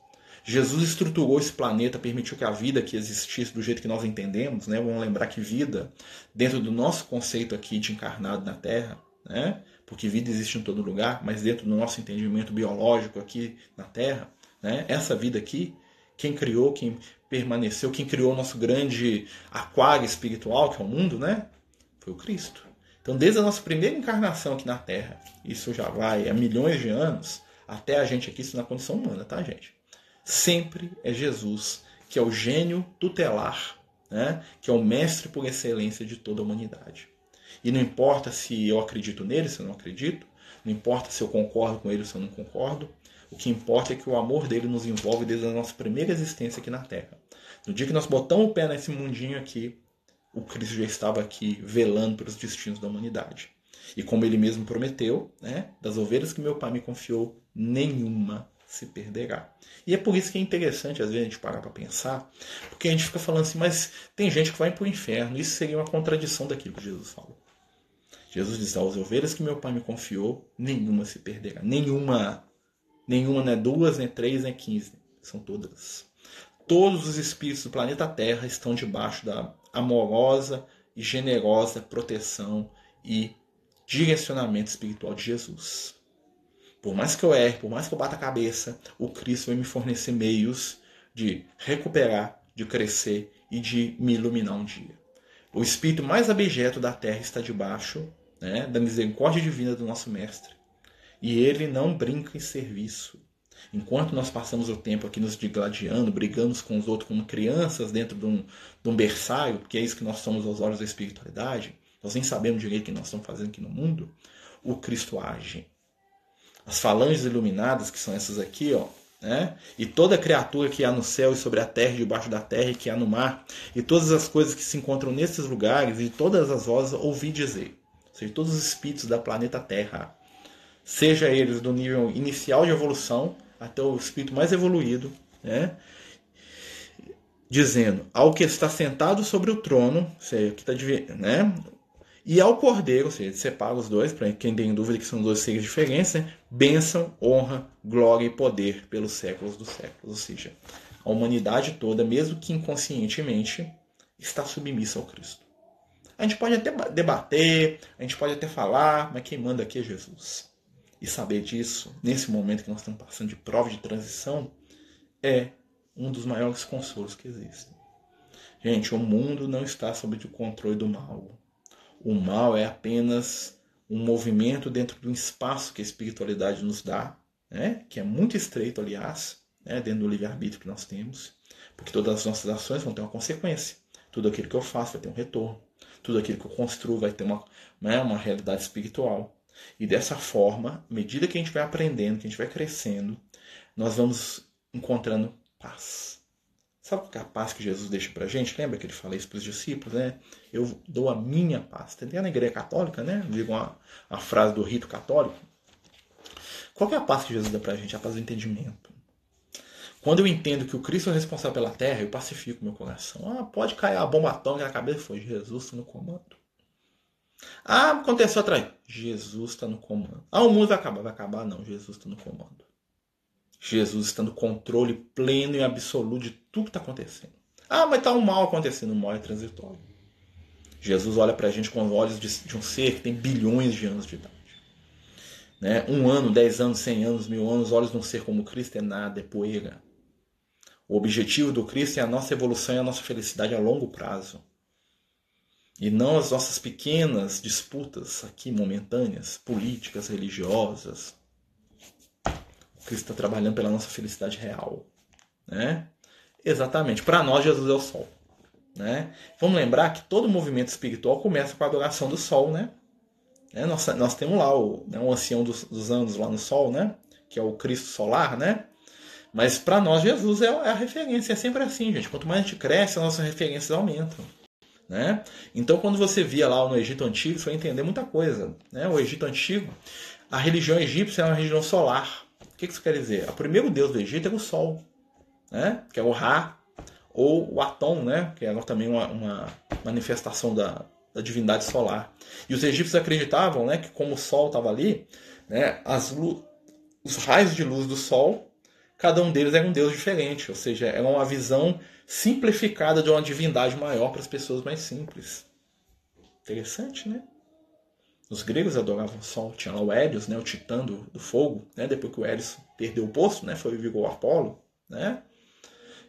Jesus estruturou esse planeta, permitiu que a vida que existisse do jeito que nós entendemos, né? Vamos lembrar que vida, dentro do nosso conceito aqui de encarnado na Terra, né? Porque vida existe em todo lugar, mas dentro do nosso entendimento biológico aqui na Terra, né? Essa vida aqui, quem criou, quem permaneceu, quem criou o nosso grande aquário espiritual, que é o mundo, né? Foi o Cristo. Então, desde a nossa primeira encarnação aqui na Terra, isso já vai há milhões de anos, até a gente aqui, isso na condição humana, tá, gente? Sempre é Jesus que é o gênio tutelar, né? que é o mestre por excelência de toda a humanidade. E não importa se eu acredito nele, se eu não acredito, não importa se eu concordo com ele ou se eu não concordo, o que importa é que o amor dele nos envolve desde a nossa primeira existência aqui na Terra. No dia que nós botamos o pé nesse mundinho aqui, o Cristo já estava aqui velando pelos destinos da humanidade. E como ele mesmo prometeu, né, das ovelhas que meu pai me confiou, nenhuma se perderá. E é por isso que é interessante, às vezes, a gente parar para pensar, porque a gente fica falando assim, mas tem gente que vai para o inferno. Isso seria uma contradição daquilo que Jesus falou. Jesus diz: as ovelhas que meu pai me confiou, nenhuma se perderá. Nenhuma. Nenhuma, não é duas, nem três, nem quinze. São todas. Todos os espíritos do planeta Terra estão debaixo da amorosa e generosa proteção e direcionamento espiritual de Jesus. Por mais que eu erre, por mais que eu bata a cabeça, o Cristo vai me fornecer meios de recuperar, de crescer e de me iluminar um dia. O espírito mais abjeto da terra está debaixo né, da misericórdia divina do nosso Mestre. E ele não brinca em serviço. Enquanto nós passamos o tempo aqui nos digladiando, brigando com os outros como crianças dentro de um, de um berçário, porque é isso que nós somos aos olhos da espiritualidade, nós nem sabemos direito o que nós estamos fazendo aqui no mundo, o Cristo age. As falanges iluminadas, que são essas aqui, ó, né? E toda criatura que há no céu e sobre a terra, e debaixo da terra e que há no mar, e todas as coisas que se encontram nesses lugares, e todas as vozes ouvi dizer, ou seja, todos os espíritos da planeta Terra, seja eles do nível inicial de evolução até o espírito mais evoluído, né? dizendo ao que está sentado sobre o trono, ou seja, que está né? E ao cordeiro, ou seja, separa os dois, para quem tem dúvida que são dois seres diferentes, né? Bênção, honra, glória e poder pelos séculos dos séculos. Ou seja, a humanidade toda, mesmo que inconscientemente, está submissa ao Cristo. A gente pode até debater, a gente pode até falar, mas quem manda aqui é Jesus. E saber disso, nesse momento que nós estamos passando de prova de transição, é um dos maiores consolos que existem. Gente, o mundo não está sob o controle do mal. O mal é apenas um movimento dentro do espaço que a espiritualidade nos dá, né? que é muito estreito, aliás, né? dentro do livre-arbítrio que nós temos, porque todas as nossas ações vão ter uma consequência. Tudo aquilo que eu faço vai ter um retorno. Tudo aquilo que eu construo vai ter uma, né? uma realidade espiritual. E dessa forma, à medida que a gente vai aprendendo, que a gente vai crescendo, nós vamos encontrando paz. Sabe é a paz que Jesus deixa para a gente? Lembra que ele fala isso para os discípulos, né? Eu dou a minha paz. Tem na igreja católica, né? Digo uma, uma frase do rito católico. Qual é a paz que Jesus dá para a gente? A paz do entendimento. Quando eu entendo que o Cristo é responsável pela terra, eu pacifico meu coração. Ah, pode cair a bomba atômica na cabeça. Foi Jesus está no comando. Ah, aconteceu atrás. Jesus está no comando. Ah, o mundo vai acabar. Vai acabar? Não, Jesus está no comando. Jesus está no controle pleno e absoluto de tudo que está acontecendo. Ah, mas está um mal acontecendo, o mal é transitório. Jesus olha para a gente com os olhos de, de, um ser que tem bilhões de anos de idade. Né? Um ano, dez anos, cem anos, mil anos, olhos de um ser como Cristo é nada, é poeira. O objetivo do Cristo é a nossa evolução e a nossa felicidade a longo prazo. E não as nossas pequenas disputas aqui momentâneas, políticas, religiosas, Cristo está trabalhando pela nossa felicidade real. Né? Exatamente. Para nós, Jesus é o sol. Né? Vamos lembrar que todo movimento espiritual começa com a adoração do sol. Né? É, nós, nós temos lá o, né, o ancião dos, dos anos lá no sol, né? que é o Cristo solar. Né? Mas para nós, Jesus é, é a referência. É sempre assim, gente. Quanto mais a gente cresce, as nossas referências aumentam. Né? Então, quando você via lá no Egito Antigo, você vai entender muita coisa. Né? O Egito Antigo, a religião egípcia é uma religião solar. O que isso quer dizer? O primeiro deus do Egito era o Sol, né? que é o Ra, ou o Atom, né? que era também uma, uma manifestação da, da, divindade solar. E os egípcios acreditavam né, que como o Sol estava ali, né, as os raios de luz do Sol, cada um deles era um deus diferente, ou seja, era uma visão simplificada de uma divindade maior para as pessoas mais simples. Interessante, né? Os gregos adoravam o sol. Tinha lá o Hélios, né, o titã do, do fogo. Né, depois que o Hélios perdeu o posto, né, foi viver o Apolo. Né?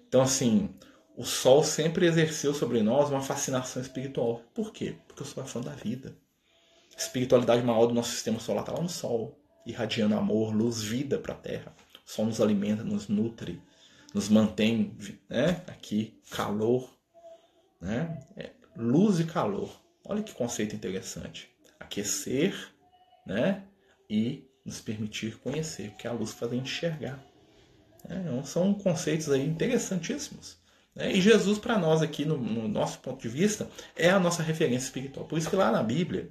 Então, assim, o sol sempre exerceu sobre nós uma fascinação espiritual. Por quê? Porque eu sou fã da vida. A espiritualidade maior do nosso sistema solar está lá no sol, irradiando amor, luz, vida para a Terra. O sol nos alimenta, nos nutre, nos mantém né, aqui calor, né? É, luz e calor. Olha que conceito interessante. Aquecer, né? E nos permitir conhecer, porque a luz faz enxergar. É, então, são conceitos aí interessantíssimos. Né? E Jesus, para nós aqui, no, no, nosso ponto de vista, é a nossa referência espiritual. Por isso que lá na Bíblia,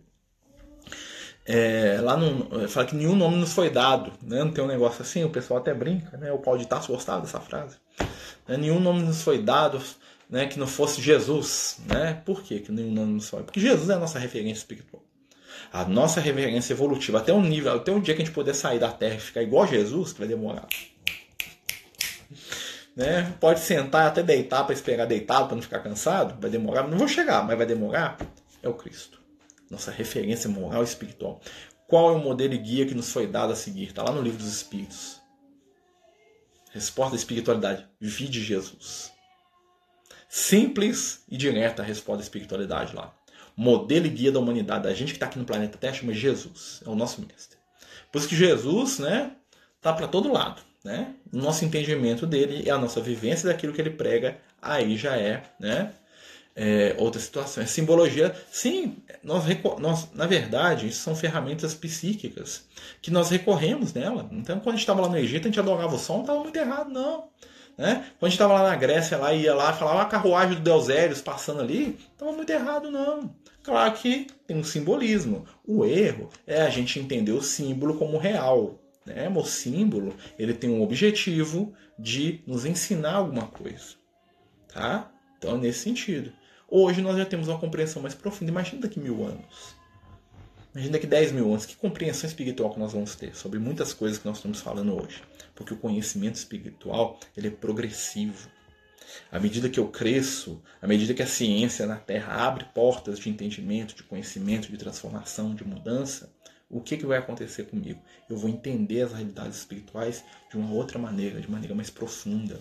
é, lá no, fala que nenhum nome nos foi dado. Né? Não tem um negócio assim, o pessoal até brinca, né? o Paulo de Tarso gostava dessa frase. Né? Nenhum nome nos foi dado né, que não fosse Jesus. Né? Por quê que nenhum nome nos foi? Porque Jesus é a nossa referência espiritual. A nossa referência evolutiva, até um nível, até um dia que a gente puder sair da Terra e ficar igual a Jesus, que vai demorar. Né? Pode sentar até deitar para esperar deitado para não ficar cansado, vai demorar, não vou chegar, mas vai demorar. É o Cristo, nossa referência moral e espiritual. Qual é o modelo e guia que nos foi dado a seguir? Está lá no livro dos Espíritos. Resposta da espiritualidade: vide Jesus. Simples e direta a resposta da espiritualidade lá. Modelo e guia da humanidade. A gente que está aqui no planeta Terra chama Jesus. É o nosso mestre. Por isso que Jesus, né, tá para todo lado, né? O nosso entendimento dele é a nossa vivência daquilo que ele prega. Aí já é, né? É, outra situação. É simbologia. Sim, nós, nós, na verdade, isso são ferramentas psíquicas que nós recorremos nela. Então, quando a gente estava lá no Egito, a gente adorava o sol, não estava muito errado, não. Né? Quando a gente estava lá na Grécia, lá ia lá, falava a carruagem do Deus Helios passando ali, estava muito errado, não. Claro que tem um simbolismo. O erro é a gente entender o símbolo como real. Né? O símbolo ele tem um objetivo de nos ensinar alguma coisa. Tá? Então, nesse sentido. Hoje nós já temos uma compreensão mais profunda. Imagina daqui mil anos. Imagina daqui 10 mil anos. Que compreensão espiritual que nós vamos ter sobre muitas coisas que nós estamos falando hoje. Porque o conhecimento espiritual ele é progressivo. À medida que eu cresço, à medida que a ciência na Terra abre portas de entendimento, de conhecimento, de transformação, de mudança, o que, que vai acontecer comigo? Eu vou entender as realidades espirituais de uma outra maneira, de maneira mais profunda,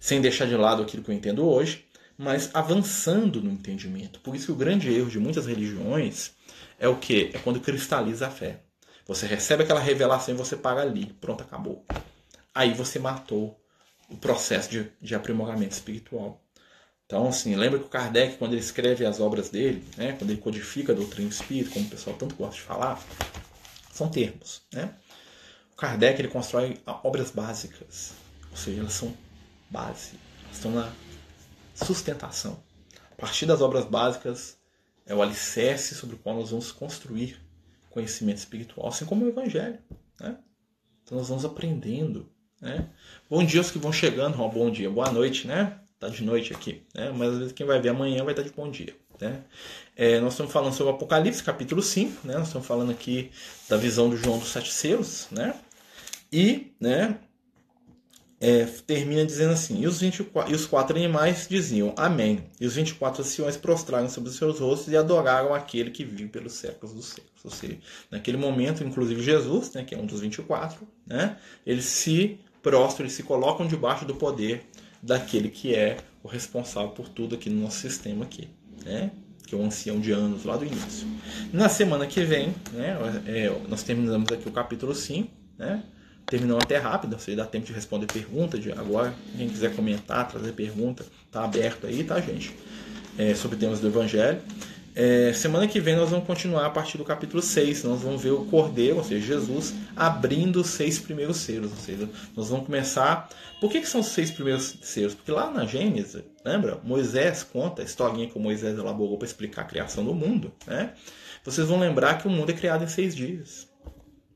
sem deixar de lado aquilo que eu entendo hoje, mas avançando no entendimento. Por isso que o grande erro de muitas religiões é o que? É quando cristaliza a fé. Você recebe aquela revelação e você para ali. Pronto, acabou. Aí você matou o processo de, de aprimoramento espiritual. Então, assim, lembra que o Kardec, quando ele escreve as obras dele, né, quando ele codifica a doutrina espírita, como o pessoal tanto gosta de falar, são termos. Né? O Kardec ele constrói obras básicas, ou seja, elas são base, elas estão na sustentação. A partir das obras básicas é o alicerce sobre o qual nós vamos construir conhecimento espiritual, assim como o Evangelho. Né? Então nós vamos aprendendo né? Bom dia aos que vão chegando, bom dia, boa noite, né? Tá de noite aqui, né? Mas às vezes quem vai ver amanhã vai estar de bom dia, né? É, nós estamos falando sobre o Apocalipse, capítulo 5, né? Nós estamos falando aqui da visão do João dos Sete Selos, né? E, né? é, termina dizendo assim: e os, 24, e os quatro animais diziam Amém. E os 24 anciões prostraram sobre os seus rostos e adoraram aquele que vive pelos séculos dos séculos. Ou seja, naquele momento, inclusive Jesus, né, que é um dos 24, né, eles se prostram, eles se colocam debaixo do poder daquele que é o responsável por tudo aqui no nosso sistema aqui, né? que é o ancião de anos lá do início. Na semana que vem, né, é, nós terminamos aqui o capítulo 5, né? terminou até rápido, você dá tempo de responder pergunta de agora. Quem quiser comentar, trazer pergunta, tá aberto aí, tá, gente? É, sobre temas do Evangelho. É, semana que vem nós vamos continuar a partir do capítulo 6. Nós vamos ver o Cordeiro, ou seja, Jesus, abrindo os seis primeiros selos. Ou seja, nós vamos começar. Por que, que são os seis primeiros selos? Porque lá na Gênesis, lembra? Moisés conta a historinha que Moisés elaborou para explicar a criação do mundo. Né? Vocês vão lembrar que o mundo é criado em seis dias.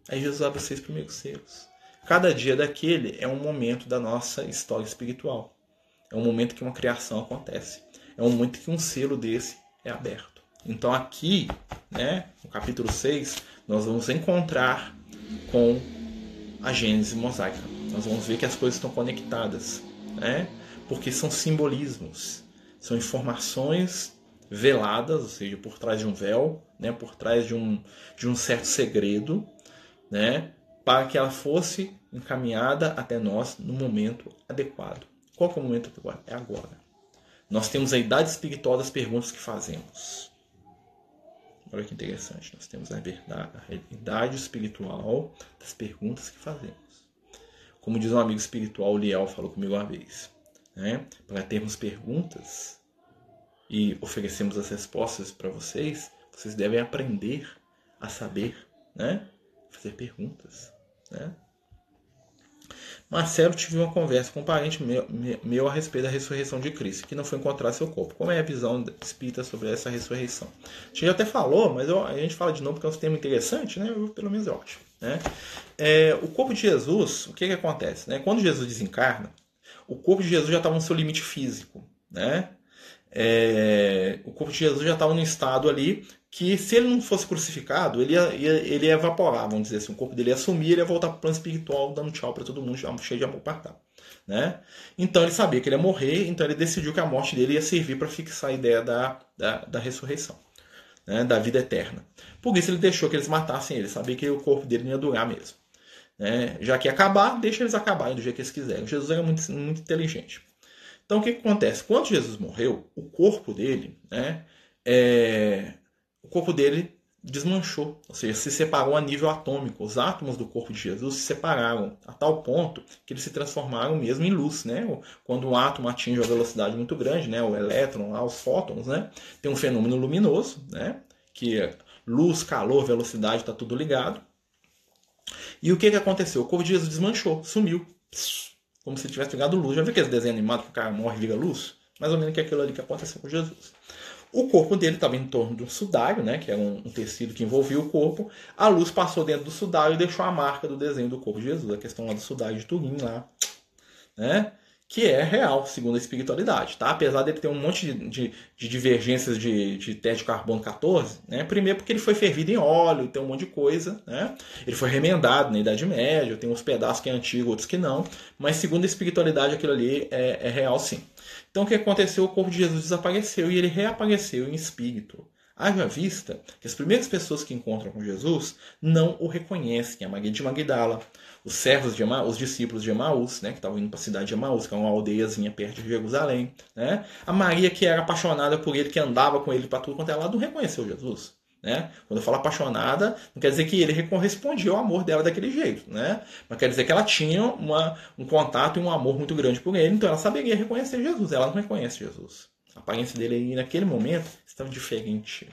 Aí Jesus abre os seis primeiros selos. Cada dia daquele é um momento da nossa história espiritual. É um momento que uma criação acontece. É um momento que um selo desse é aberto. Então aqui, né, no capítulo 6, nós vamos encontrar com a Gênese mosaica. Nós vamos ver que as coisas estão conectadas, né? Porque são simbolismos, são informações veladas, ou seja, por trás de um véu, né, por trás de um, de um certo segredo, né, para que ela fosse encaminhada até nós no momento adequado. Qual é o momento adequado? É agora. Nós temos a idade espiritual das perguntas que fazemos. Olha que interessante. Nós temos a, verdade, a idade espiritual das perguntas que fazemos. Como diz um amigo espiritual, o Liel falou comigo uma vez, né? Para termos perguntas e oferecermos as respostas para vocês, vocês devem aprender a saber, né? Fazer perguntas, né? Marcelo tive uma conversa com um parente meu, meu, a respeito da ressurreição de Cristo, que não foi encontrar seu corpo. Como é a visão espírita sobre essa ressurreição? A gente até falou, mas eu, a gente fala de novo porque é um tema interessante, né? Eu, pelo menos eu acho. Né? É, o corpo de Jesus, o que, que acontece? Né? Quando Jesus desencarna, o corpo de Jesus já estava no seu limite físico. Né? É, o corpo de Jesus já estava no estado ali que se ele não fosse crucificado, ele ia, ia, ele ia evaporar, vamos dizer assim, o corpo dele ia sumir, ele ia voltar para o plano espiritual, dando tchau para todo mundo, cheio de amor para Né? Então ele sabia que ele ia morrer, então ele decidiu que a morte dele ia servir para fixar a ideia da, da, da ressurreição, né? da vida eterna. Por isso ele deixou que eles matassem ele, sabia que o corpo dele não ia durar mesmo. Né? Já que ia acabar, deixa eles acabarem do jeito que eles quiserem. Jesus era muito, muito inteligente. Então o que, que acontece? Quando Jesus morreu, o corpo dele, né, é, o corpo dele desmanchou, ou seja, se separou a nível atômico. Os átomos do corpo de Jesus se separaram a tal ponto que eles se transformaram mesmo em luz, né? Quando um átomo atinge uma velocidade muito grande, né, o elétron, lá, os fótons, né, tem um fenômeno luminoso, né, que é luz, calor, velocidade, está tudo ligado. E o que, que aconteceu? O corpo de Jesus desmanchou, sumiu, como se tivesse ligado luz. Já viu aquele desenho animado que o cara morre e liga luz? Mais ou menos que é aquilo ali que aconteceu com Jesus. O corpo dele estava em torno de um sudário, né, que era um, um, tecido que envolvia o corpo. A luz passou dentro do sudário e deixou a marca do desenho do corpo de Jesus, a questão lá do sudário de Turim lá, né? que é real, segundo a espiritualidade, tá? Apesar dele ter um monte de, de, de divergências de, de teste de carbono 14, né? Primeiro porque ele foi fervido em óleo, tem um monte de coisa, né? Ele foi remendado na Idade Média, tem uns pedaços que é antigo, outros que não, mas segundo a espiritualidade aquilo ali é, é real sim. Então o que aconteceu? O corpo de Jesus desapareceu e ele reapareceu em espírito. Haja vista que as primeiras pessoas que encontram com Jesus não o reconhecem. A Maria de Magdala, os servos de os discípulos de Emaús, né, que estavam indo para a cidade de Emaús, que é uma aldeiazinha perto de Jerusalém. Né? A Maria, que era apaixonada por ele, que andava com ele para tudo quanto ela não reconheceu Jesus. Né? Quando eu falo apaixonada, não quer dizer que ele correspondia ao amor dela daquele jeito, né? mas quer dizer que ela tinha uma, um contato e um amor muito grande por ele, então ela saberia reconhecer Jesus. Ela não reconhece Jesus. A aparência dele aí, naquele momento estava diferente.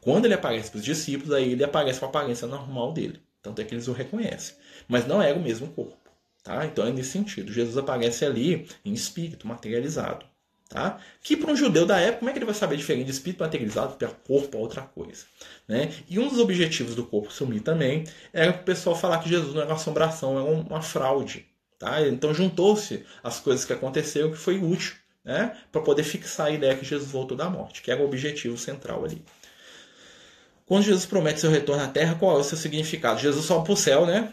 Quando ele aparece para os discípulos, aí ele aparece com a aparência normal dele. Tanto é que eles o reconhecem. Mas não era o mesmo corpo. Tá? Então é nesse sentido. Jesus aparece ali em espírito, materializado. Tá? Que para um judeu da época, como é que ele vai saber diferente de espírito materializado para corpo a outra coisa? Né? E um dos objetivos do corpo sumir também era o pessoal falar que Jesus não era uma assombração, era uma fraude. Tá? Então juntou-se as coisas que aconteceram que foi útil né, para poder fixar a ideia que Jesus voltou da morte, que era o objetivo central ali. Quando Jesus promete seu retorno à terra, qual é o seu significado? Jesus sobe para o céu, né?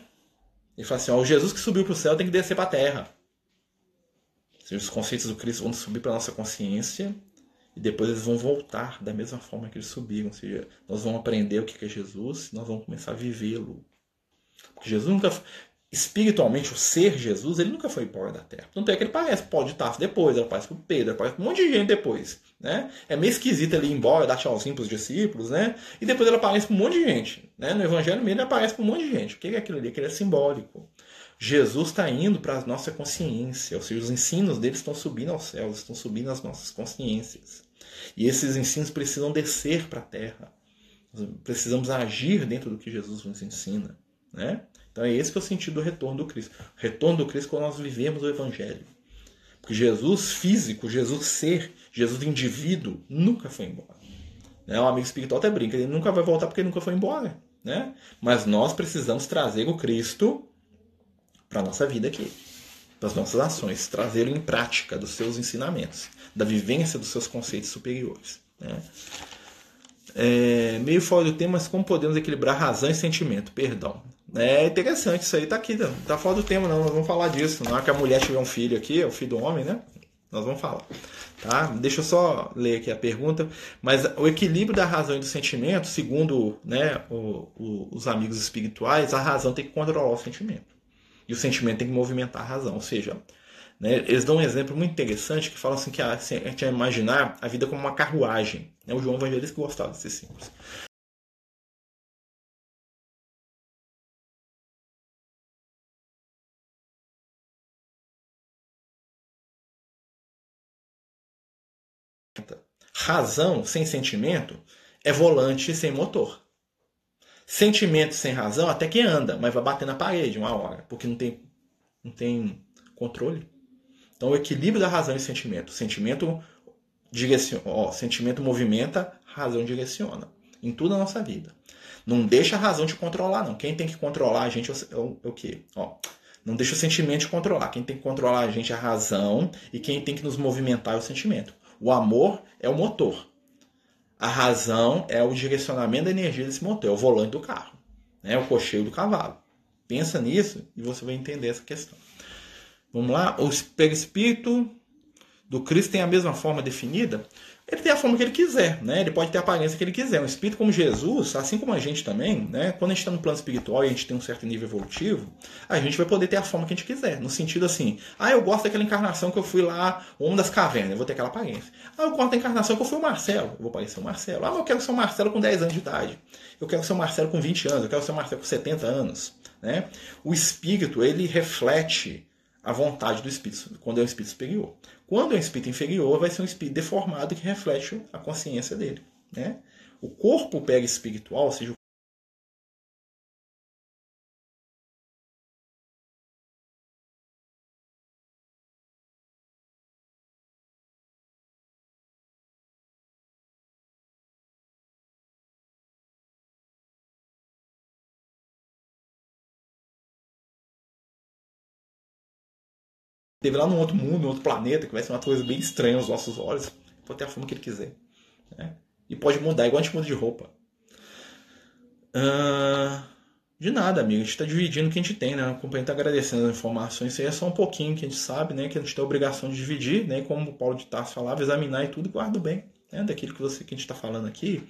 Ele fala assim: ó, o Jesus que subiu para o céu tem que descer para a terra. Os conceitos do Cristo vão subir para nossa consciência e depois eles vão voltar da mesma forma que eles subiram. Ou seja, nós vamos aprender o que é Jesus e nós vamos começar a vivê-lo. Porque Jesus nunca espiritualmente, o ser Jesus, ele nunca foi embora da Terra. Tanto é que ele parece Paulo de Tarso depois, ele aparece para Pedro, aparece para um monte de gente depois. Né? É meio esquisito ele ir embora, dar tchauzinho para os discípulos, né? e depois ele aparece para um monte de gente. Né? No Evangelho mesmo ele aparece para um monte de gente. O que é aquilo ali? Aquilo é simbólico. Jesus está indo para a nossa consciência, ou seja, os ensinos dele estão subindo aos céus, estão subindo às nossas consciências. E esses ensinos precisam descer para a terra. precisamos agir dentro do que Jesus nos ensina. Né? Então é esse que é o sentido do retorno do Cristo. O retorno do Cristo quando nós vivemos o Evangelho. Porque Jesus físico, Jesus ser, Jesus indivíduo, nunca foi embora. Né? Um amigo espiritual até brinca, ele nunca vai voltar porque ele nunca foi embora. Né? Mas nós precisamos trazer o Cristo para a nossa vida aqui, para as nossas ações, trazê-lo em prática dos seus ensinamentos, da vivência dos seus conceitos superiores. Né? É, meio fora do tema, mas como podemos equilibrar razão e sentimento? Perdão. É interessante isso aí, tá aqui, tá fora do tema, não. Nós vamos falar disso. Na hora que a mulher tiver um filho aqui, é o filho do homem, né? Nós vamos falar. Tá? Deixa eu só ler aqui a pergunta. Mas o equilíbrio da razão e do sentimento, segundo né, o, o, os amigos espirituais, a razão tem que controlar o sentimento. E o sentimento tem que movimentar a razão. Ou seja, né, eles dão um exemplo muito interessante que fala assim que a, assim, a gente vai imaginar a vida como uma carruagem. Né? O João Evangelista gostava desses símbolos. Razão sem sentimento é volante sem motor. Sentimento sem razão até que anda, mas vai bater na parede uma hora, porque não tem, não tem controle. Então o equilíbrio da razão e sentimento. Sentimento direciona, ó, sentimento movimenta, razão direciona. Em tudo na nossa vida. Não deixa a razão te controlar, não. Quem tem que controlar a gente é o, é o quê? Ó, não deixa o sentimento te controlar. Quem tem que controlar a gente é a razão e quem tem que nos movimentar é o sentimento. O amor é o motor. A razão é o direcionamento da energia desse motor, é o volante do carro, né? o cocheiro do cavalo. Pensa nisso e você vai entender essa questão. Vamos lá? O perispírito do Cristo tem a mesma forma definida? Ele tem a forma que ele quiser, né? Ele pode ter a aparência que ele quiser. Um espírito como Jesus, assim como a gente também, né? Quando a gente está no plano espiritual e a gente tem um certo nível evolutivo, a gente vai poder ter a forma que a gente quiser. No sentido assim, ah, eu gosto daquela encarnação que eu fui lá, homem das cavernas, eu vou ter aquela aparência. Ah, eu gosto da encarnação que eu fui o Marcelo, eu vou parecer o Marcelo. Ah, mas eu quero ser o Marcelo com 10 anos de idade. Eu quero ser o Marcelo com 20 anos, eu quero ser o Marcelo com 70 anos, né? O espírito, ele reflete a vontade do espírito, quando é um espírito superior. Quando é um espírito inferior, vai ser um espírito deformado que reflete a consciência dele. Né? O corpo pega espiritual, ou seja, teve lá num outro mundo, num outro planeta, que vai ser uma coisa bem estranha aos nossos olhos. Pode ter a forma que ele quiser. Né? E pode mudar, igual a gente muda de roupa. Uh, de nada, amigo. A gente está dividindo o que a gente tem, né? A companhia está agradecendo as informações. Isso aí é só um pouquinho que a gente sabe, né? Que a gente tem a obrigação de dividir, né? Como o Paulo de Tarso falava, examinar e tudo guarda bem né, daquilo que, você, que a gente está falando aqui,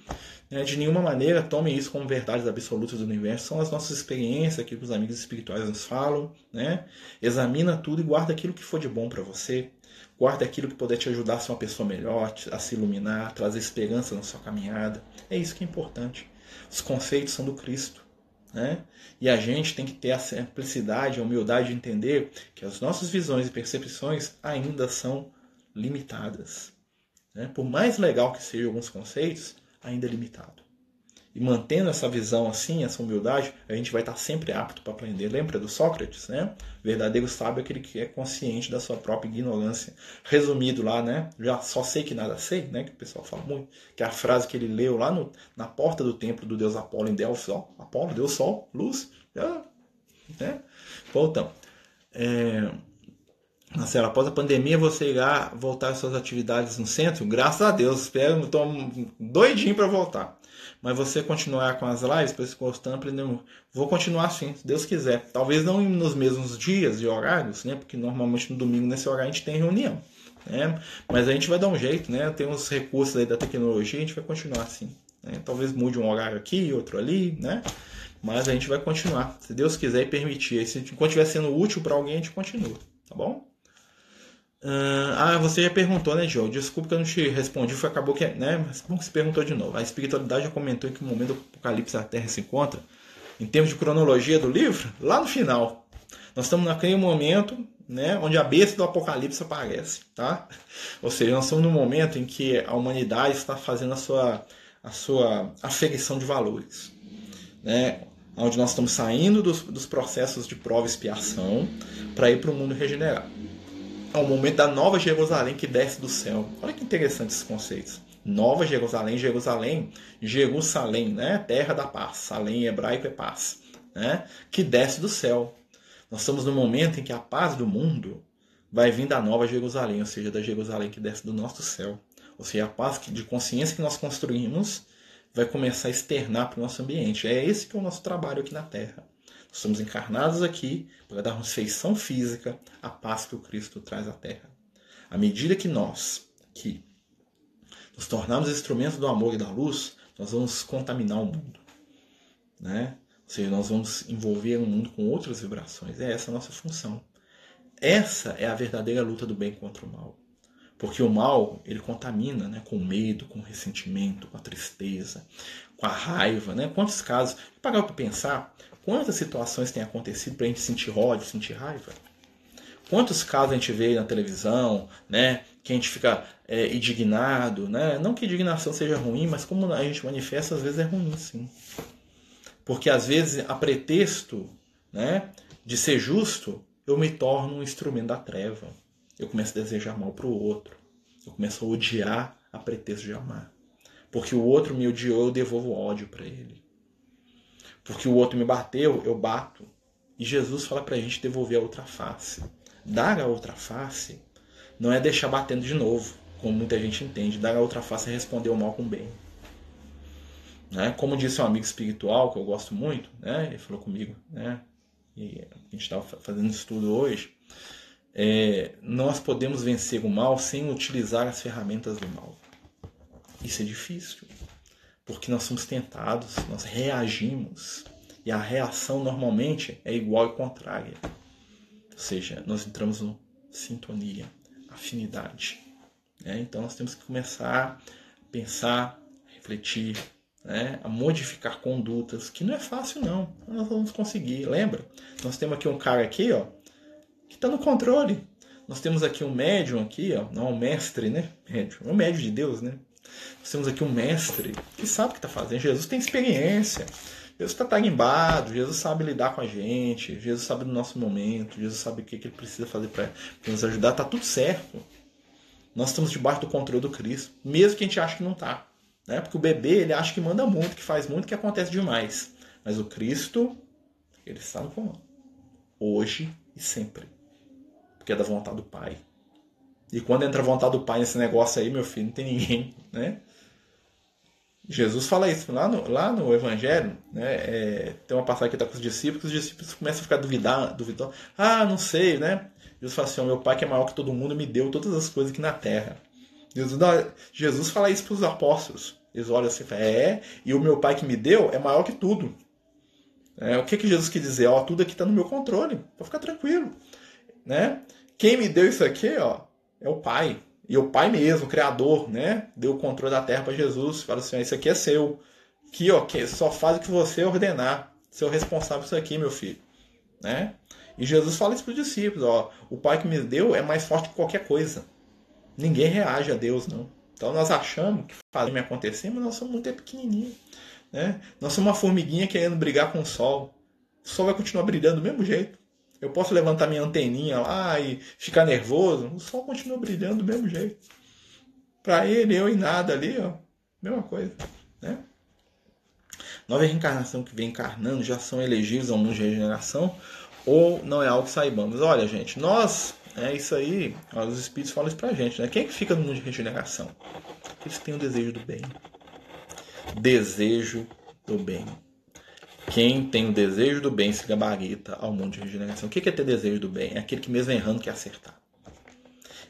né, de nenhuma maneira tome isso como verdades absolutas do universo. São as nossas experiências, aquilo que os amigos espirituais nos falam. Né? Examina tudo e guarda aquilo que for de bom para você. Guarda aquilo que puder te ajudar a ser uma pessoa melhor, a se iluminar, trazer esperança na sua caminhada. É isso que é importante. Os conceitos são do Cristo. Né? E a gente tem que ter a simplicidade, a humildade de entender que as nossas visões e percepções ainda são limitadas. Né? Por mais legal que sejam alguns conceitos, ainda é limitado. E mantendo essa visão assim, essa humildade, a gente vai estar sempre apto para aprender. Lembra do Sócrates, né? verdadeiro sábio é aquele que é consciente da sua própria ignorância. Resumido lá, né? Já só sei que nada sei, né? Que o pessoal fala muito. Que é a frase que ele leu lá no, na porta do templo do deus Apolo em Delfos. Ó, Apolo, Deus Sol, luz. Já, né? Voltamos. É, Marcelo, após a pandemia você irá voltar às suas atividades no centro? Graças a Deus, espero, estou doidinho para voltar. Mas você continuar com as lives, para se gostando, aprendendo, vou continuar assim, se Deus quiser. Talvez não nos mesmos dias e horários, né? Porque normalmente no domingo nesse horário a gente tem reunião, né? Mas a gente vai dar um jeito, né? Tem uns recursos aí da tecnologia, a gente vai continuar assim. Né? Talvez mude um horário aqui, outro ali, né? Mas a gente vai continuar, se Deus quiser e permitir. Se enquanto estiver sendo útil para alguém, a gente continua, tá bom? Ah, você já perguntou, né, Joe? Desculpa que eu não te respondi, foi acabou que, né? Mas bom que você perguntou de novo. A espiritualidade já comentou em que momento do Apocalipse a Terra se encontra, em termos de cronologia do livro, lá no final. Nós estamos naquele momento, né, onde a besta do Apocalipse aparece, tá? Ou seja, nós estamos no momento em que a humanidade está fazendo a sua a sua aferição de valores, né? Onde nós estamos saindo dos, dos processos de prova e expiação para ir para o mundo regenerado ao momento da nova Jerusalém que desce do céu. Olha que interessante esses conceitos. Nova Jerusalém, Jerusalém, Jerusalém, né? Terra da paz. Salém em hebraico é paz, né? Que desce do céu. Nós estamos no momento em que a paz do mundo vai vir da nova Jerusalém, ou seja, da Jerusalém que desce do nosso céu. Ou seja, a paz de consciência que nós construímos vai começar a externar para o nosso ambiente. É esse que é o nosso trabalho aqui na Terra. Somos encarnados aqui para darmos feição física à paz que o Cristo traz à Terra. À medida que nós, que nos tornarmos instrumentos do amor e da luz, nós vamos contaminar o mundo. Né? Ou seja, nós vamos envolver o mundo com outras vibrações. É essa a nossa função. Essa é a verdadeira luta do bem contra o mal. Porque o mal, ele contamina né, com medo, com ressentimento, com a tristeza, com a raiva. Né? Quantos casos, parar para pensar, Quantas situações têm acontecido para a gente sentir ódio, sentir raiva? Quantos casos a gente vê na televisão, né? que a gente fica é, indignado, né? Não que indignação seja ruim, mas como a gente manifesta, às vezes é ruim, sim. Porque às vezes, a pretexto né, de ser justo, eu me torno um instrumento da treva. Eu começo a desejar mal para o outro. Eu começo a odiar a pretexto de amar. Porque o outro me odiou, eu devolvo ódio para ele. Porque o outro me bateu, eu bato. E Jesus fala para a gente devolver a outra face. Dar a outra face não é deixar batendo de novo, como muita gente entende. Dar a outra face é responder o mal com o bem. Né? Como disse um amigo espiritual que eu gosto muito, né? ele falou comigo, né? e a gente estava fazendo estudo hoje, é, nós podemos vencer o mal sem utilizar as ferramentas do mal. Isso é difícil, porque nós somos tentados, nós reagimos, e a reação normalmente é igual e contrária. Ou seja, nós entramos em sintonia, afinidade. Né? Então nós temos que começar a pensar, refletir, né? a modificar condutas, que não é fácil não. Nós vamos conseguir. Lembra? Nós temos aqui um cara aqui, ó, que está no controle. Nós temos aqui um médium aqui, ó, não um mestre, né? Médium, um médium de Deus, né? Nós temos aqui um mestre que sabe o que está fazendo. Jesus tem experiência. Jesus está tarimbado, Jesus sabe lidar com a gente, Jesus sabe do nosso momento, Jesus sabe o que, que ele precisa fazer para nos ajudar, tá tudo certo. Nós estamos debaixo do controle do Cristo, mesmo que a gente ache que não está. Né? Porque o bebê ele acha que manda muito, que faz muito, que acontece demais. Mas o Cristo, ele está no comando. Hoje e sempre. Porque é da vontade do Pai. E quando entra a vontade do Pai nesse negócio aí, meu filho, não tem ninguém, né? Jesus fala isso lá no, lá no Evangelho, né? É, tem uma passagem que está com os discípulos, os discípulos começam a ficar duvidando, duvidando. Ah, não sei, né? Jesus fala assim: meu pai que é maior que todo mundo me deu todas as coisas aqui na terra. Jesus, não, Jesus fala isso para os apóstolos. Eles olham assim, é, e o meu pai que me deu é maior que tudo. É, o que, que Jesus quis dizer? Ó, tudo aqui está no meu controle, para ficar tranquilo. Né? Quem me deu isso aqui, ó, é o Pai. E o Pai mesmo, o Criador, né? Deu o controle da terra para Jesus. Fala assim: isso aqui é seu. Aqui, ó, que só faz o que você ordenar. Seu responsável por isso aqui, meu filho. Né? E Jesus fala isso para os discípulos: ó, o Pai que me deu é mais forte que qualquer coisa. Ninguém reage a Deus, não. Então nós achamos que fazemos acontecer, mas nós somos muito pequenininhos. Né? Nós somos uma formiguinha querendo brigar com o sol. O sol vai continuar brilhando do mesmo jeito. Eu posso levantar minha anteninha lá e ficar nervoso. O sol continua brilhando do mesmo jeito. Para ele, eu e nada ali, ó, mesma coisa. Né? Nova reencarnação que vem encarnando já são elegíveis ao mundo de regeneração ou não é algo que saibamos? Olha, gente, nós, é isso aí, os espíritos falam isso pra gente, né? Quem é que fica no mundo de regeneração? Que têm o desejo do bem. Desejo do bem. Quem tem o desejo do bem se gabarita ao mundo de regeneração. O que é ter desejo do bem? É aquele que mesmo errando quer acertar.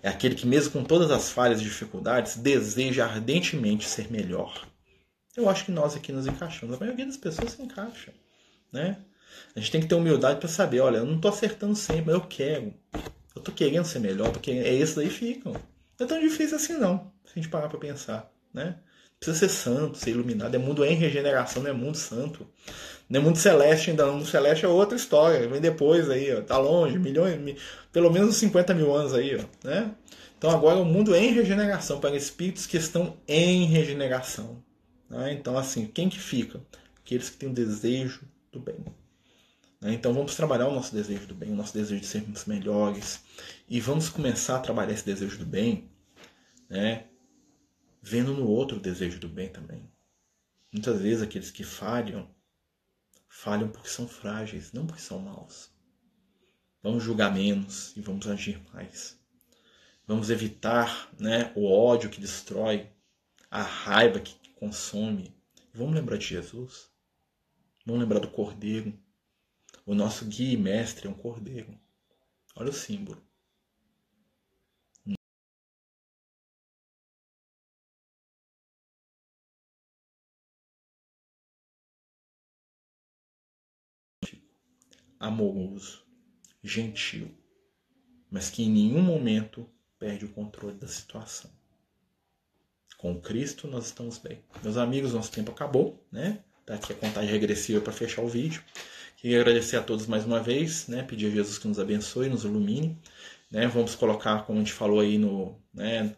É aquele que mesmo com todas as falhas e dificuldades deseja ardentemente ser melhor. Eu acho que nós aqui nos encaixamos. A maioria das pessoas se encaixa, né? A gente tem que ter humildade para saber, olha, eu não estou acertando sempre, mas eu quero. Eu estou querendo ser melhor, porque é esse daí ficam. Não é tão difícil assim não, se a gente parar para pensar, né? Precisa ser santo, ser iluminado. É mundo em regeneração, não é mundo santo. Não é mundo celeste ainda. O mundo celeste é outra história. Vem depois aí, ó. Tá longe, milhões, mil, pelo menos 50 mil anos aí, ó. Né? Então agora o mundo é em regeneração, para espíritos que estão em regeneração. Né? Então, assim, quem que fica? Aqueles que têm o desejo do bem. Né? Então vamos trabalhar o nosso desejo do bem, o nosso desejo de sermos melhores. E vamos começar a trabalhar esse desejo do bem, né? Vendo no outro o desejo do bem também. Muitas vezes aqueles que falham, falham porque são frágeis, não porque são maus. Vamos julgar menos e vamos agir mais. Vamos evitar né, o ódio que destrói, a raiva que consome. Vamos lembrar de Jesus. Vamos lembrar do Cordeiro. O nosso guia e mestre é um cordeiro. Olha o símbolo. Amoroso, gentil, mas que em nenhum momento perde o controle da situação. Com Cristo nós estamos bem. Meus amigos, nosso tempo acabou, né? Tá aqui a contagem regressiva para fechar o vídeo. Queria agradecer a todos mais uma vez, né? Pedir a Jesus que nos abençoe, nos ilumine. né? Vamos colocar, como a gente falou aí no, né,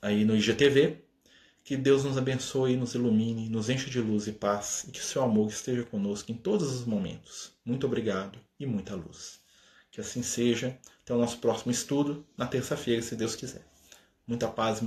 aí no IGTV, que Deus nos abençoe, nos ilumine, nos encha de luz e paz e que seu amor esteja conosco em todos os momentos. Muito obrigado e muita luz. Que assim seja. Até o nosso próximo estudo, na terça-feira, se Deus quiser. Muita paz.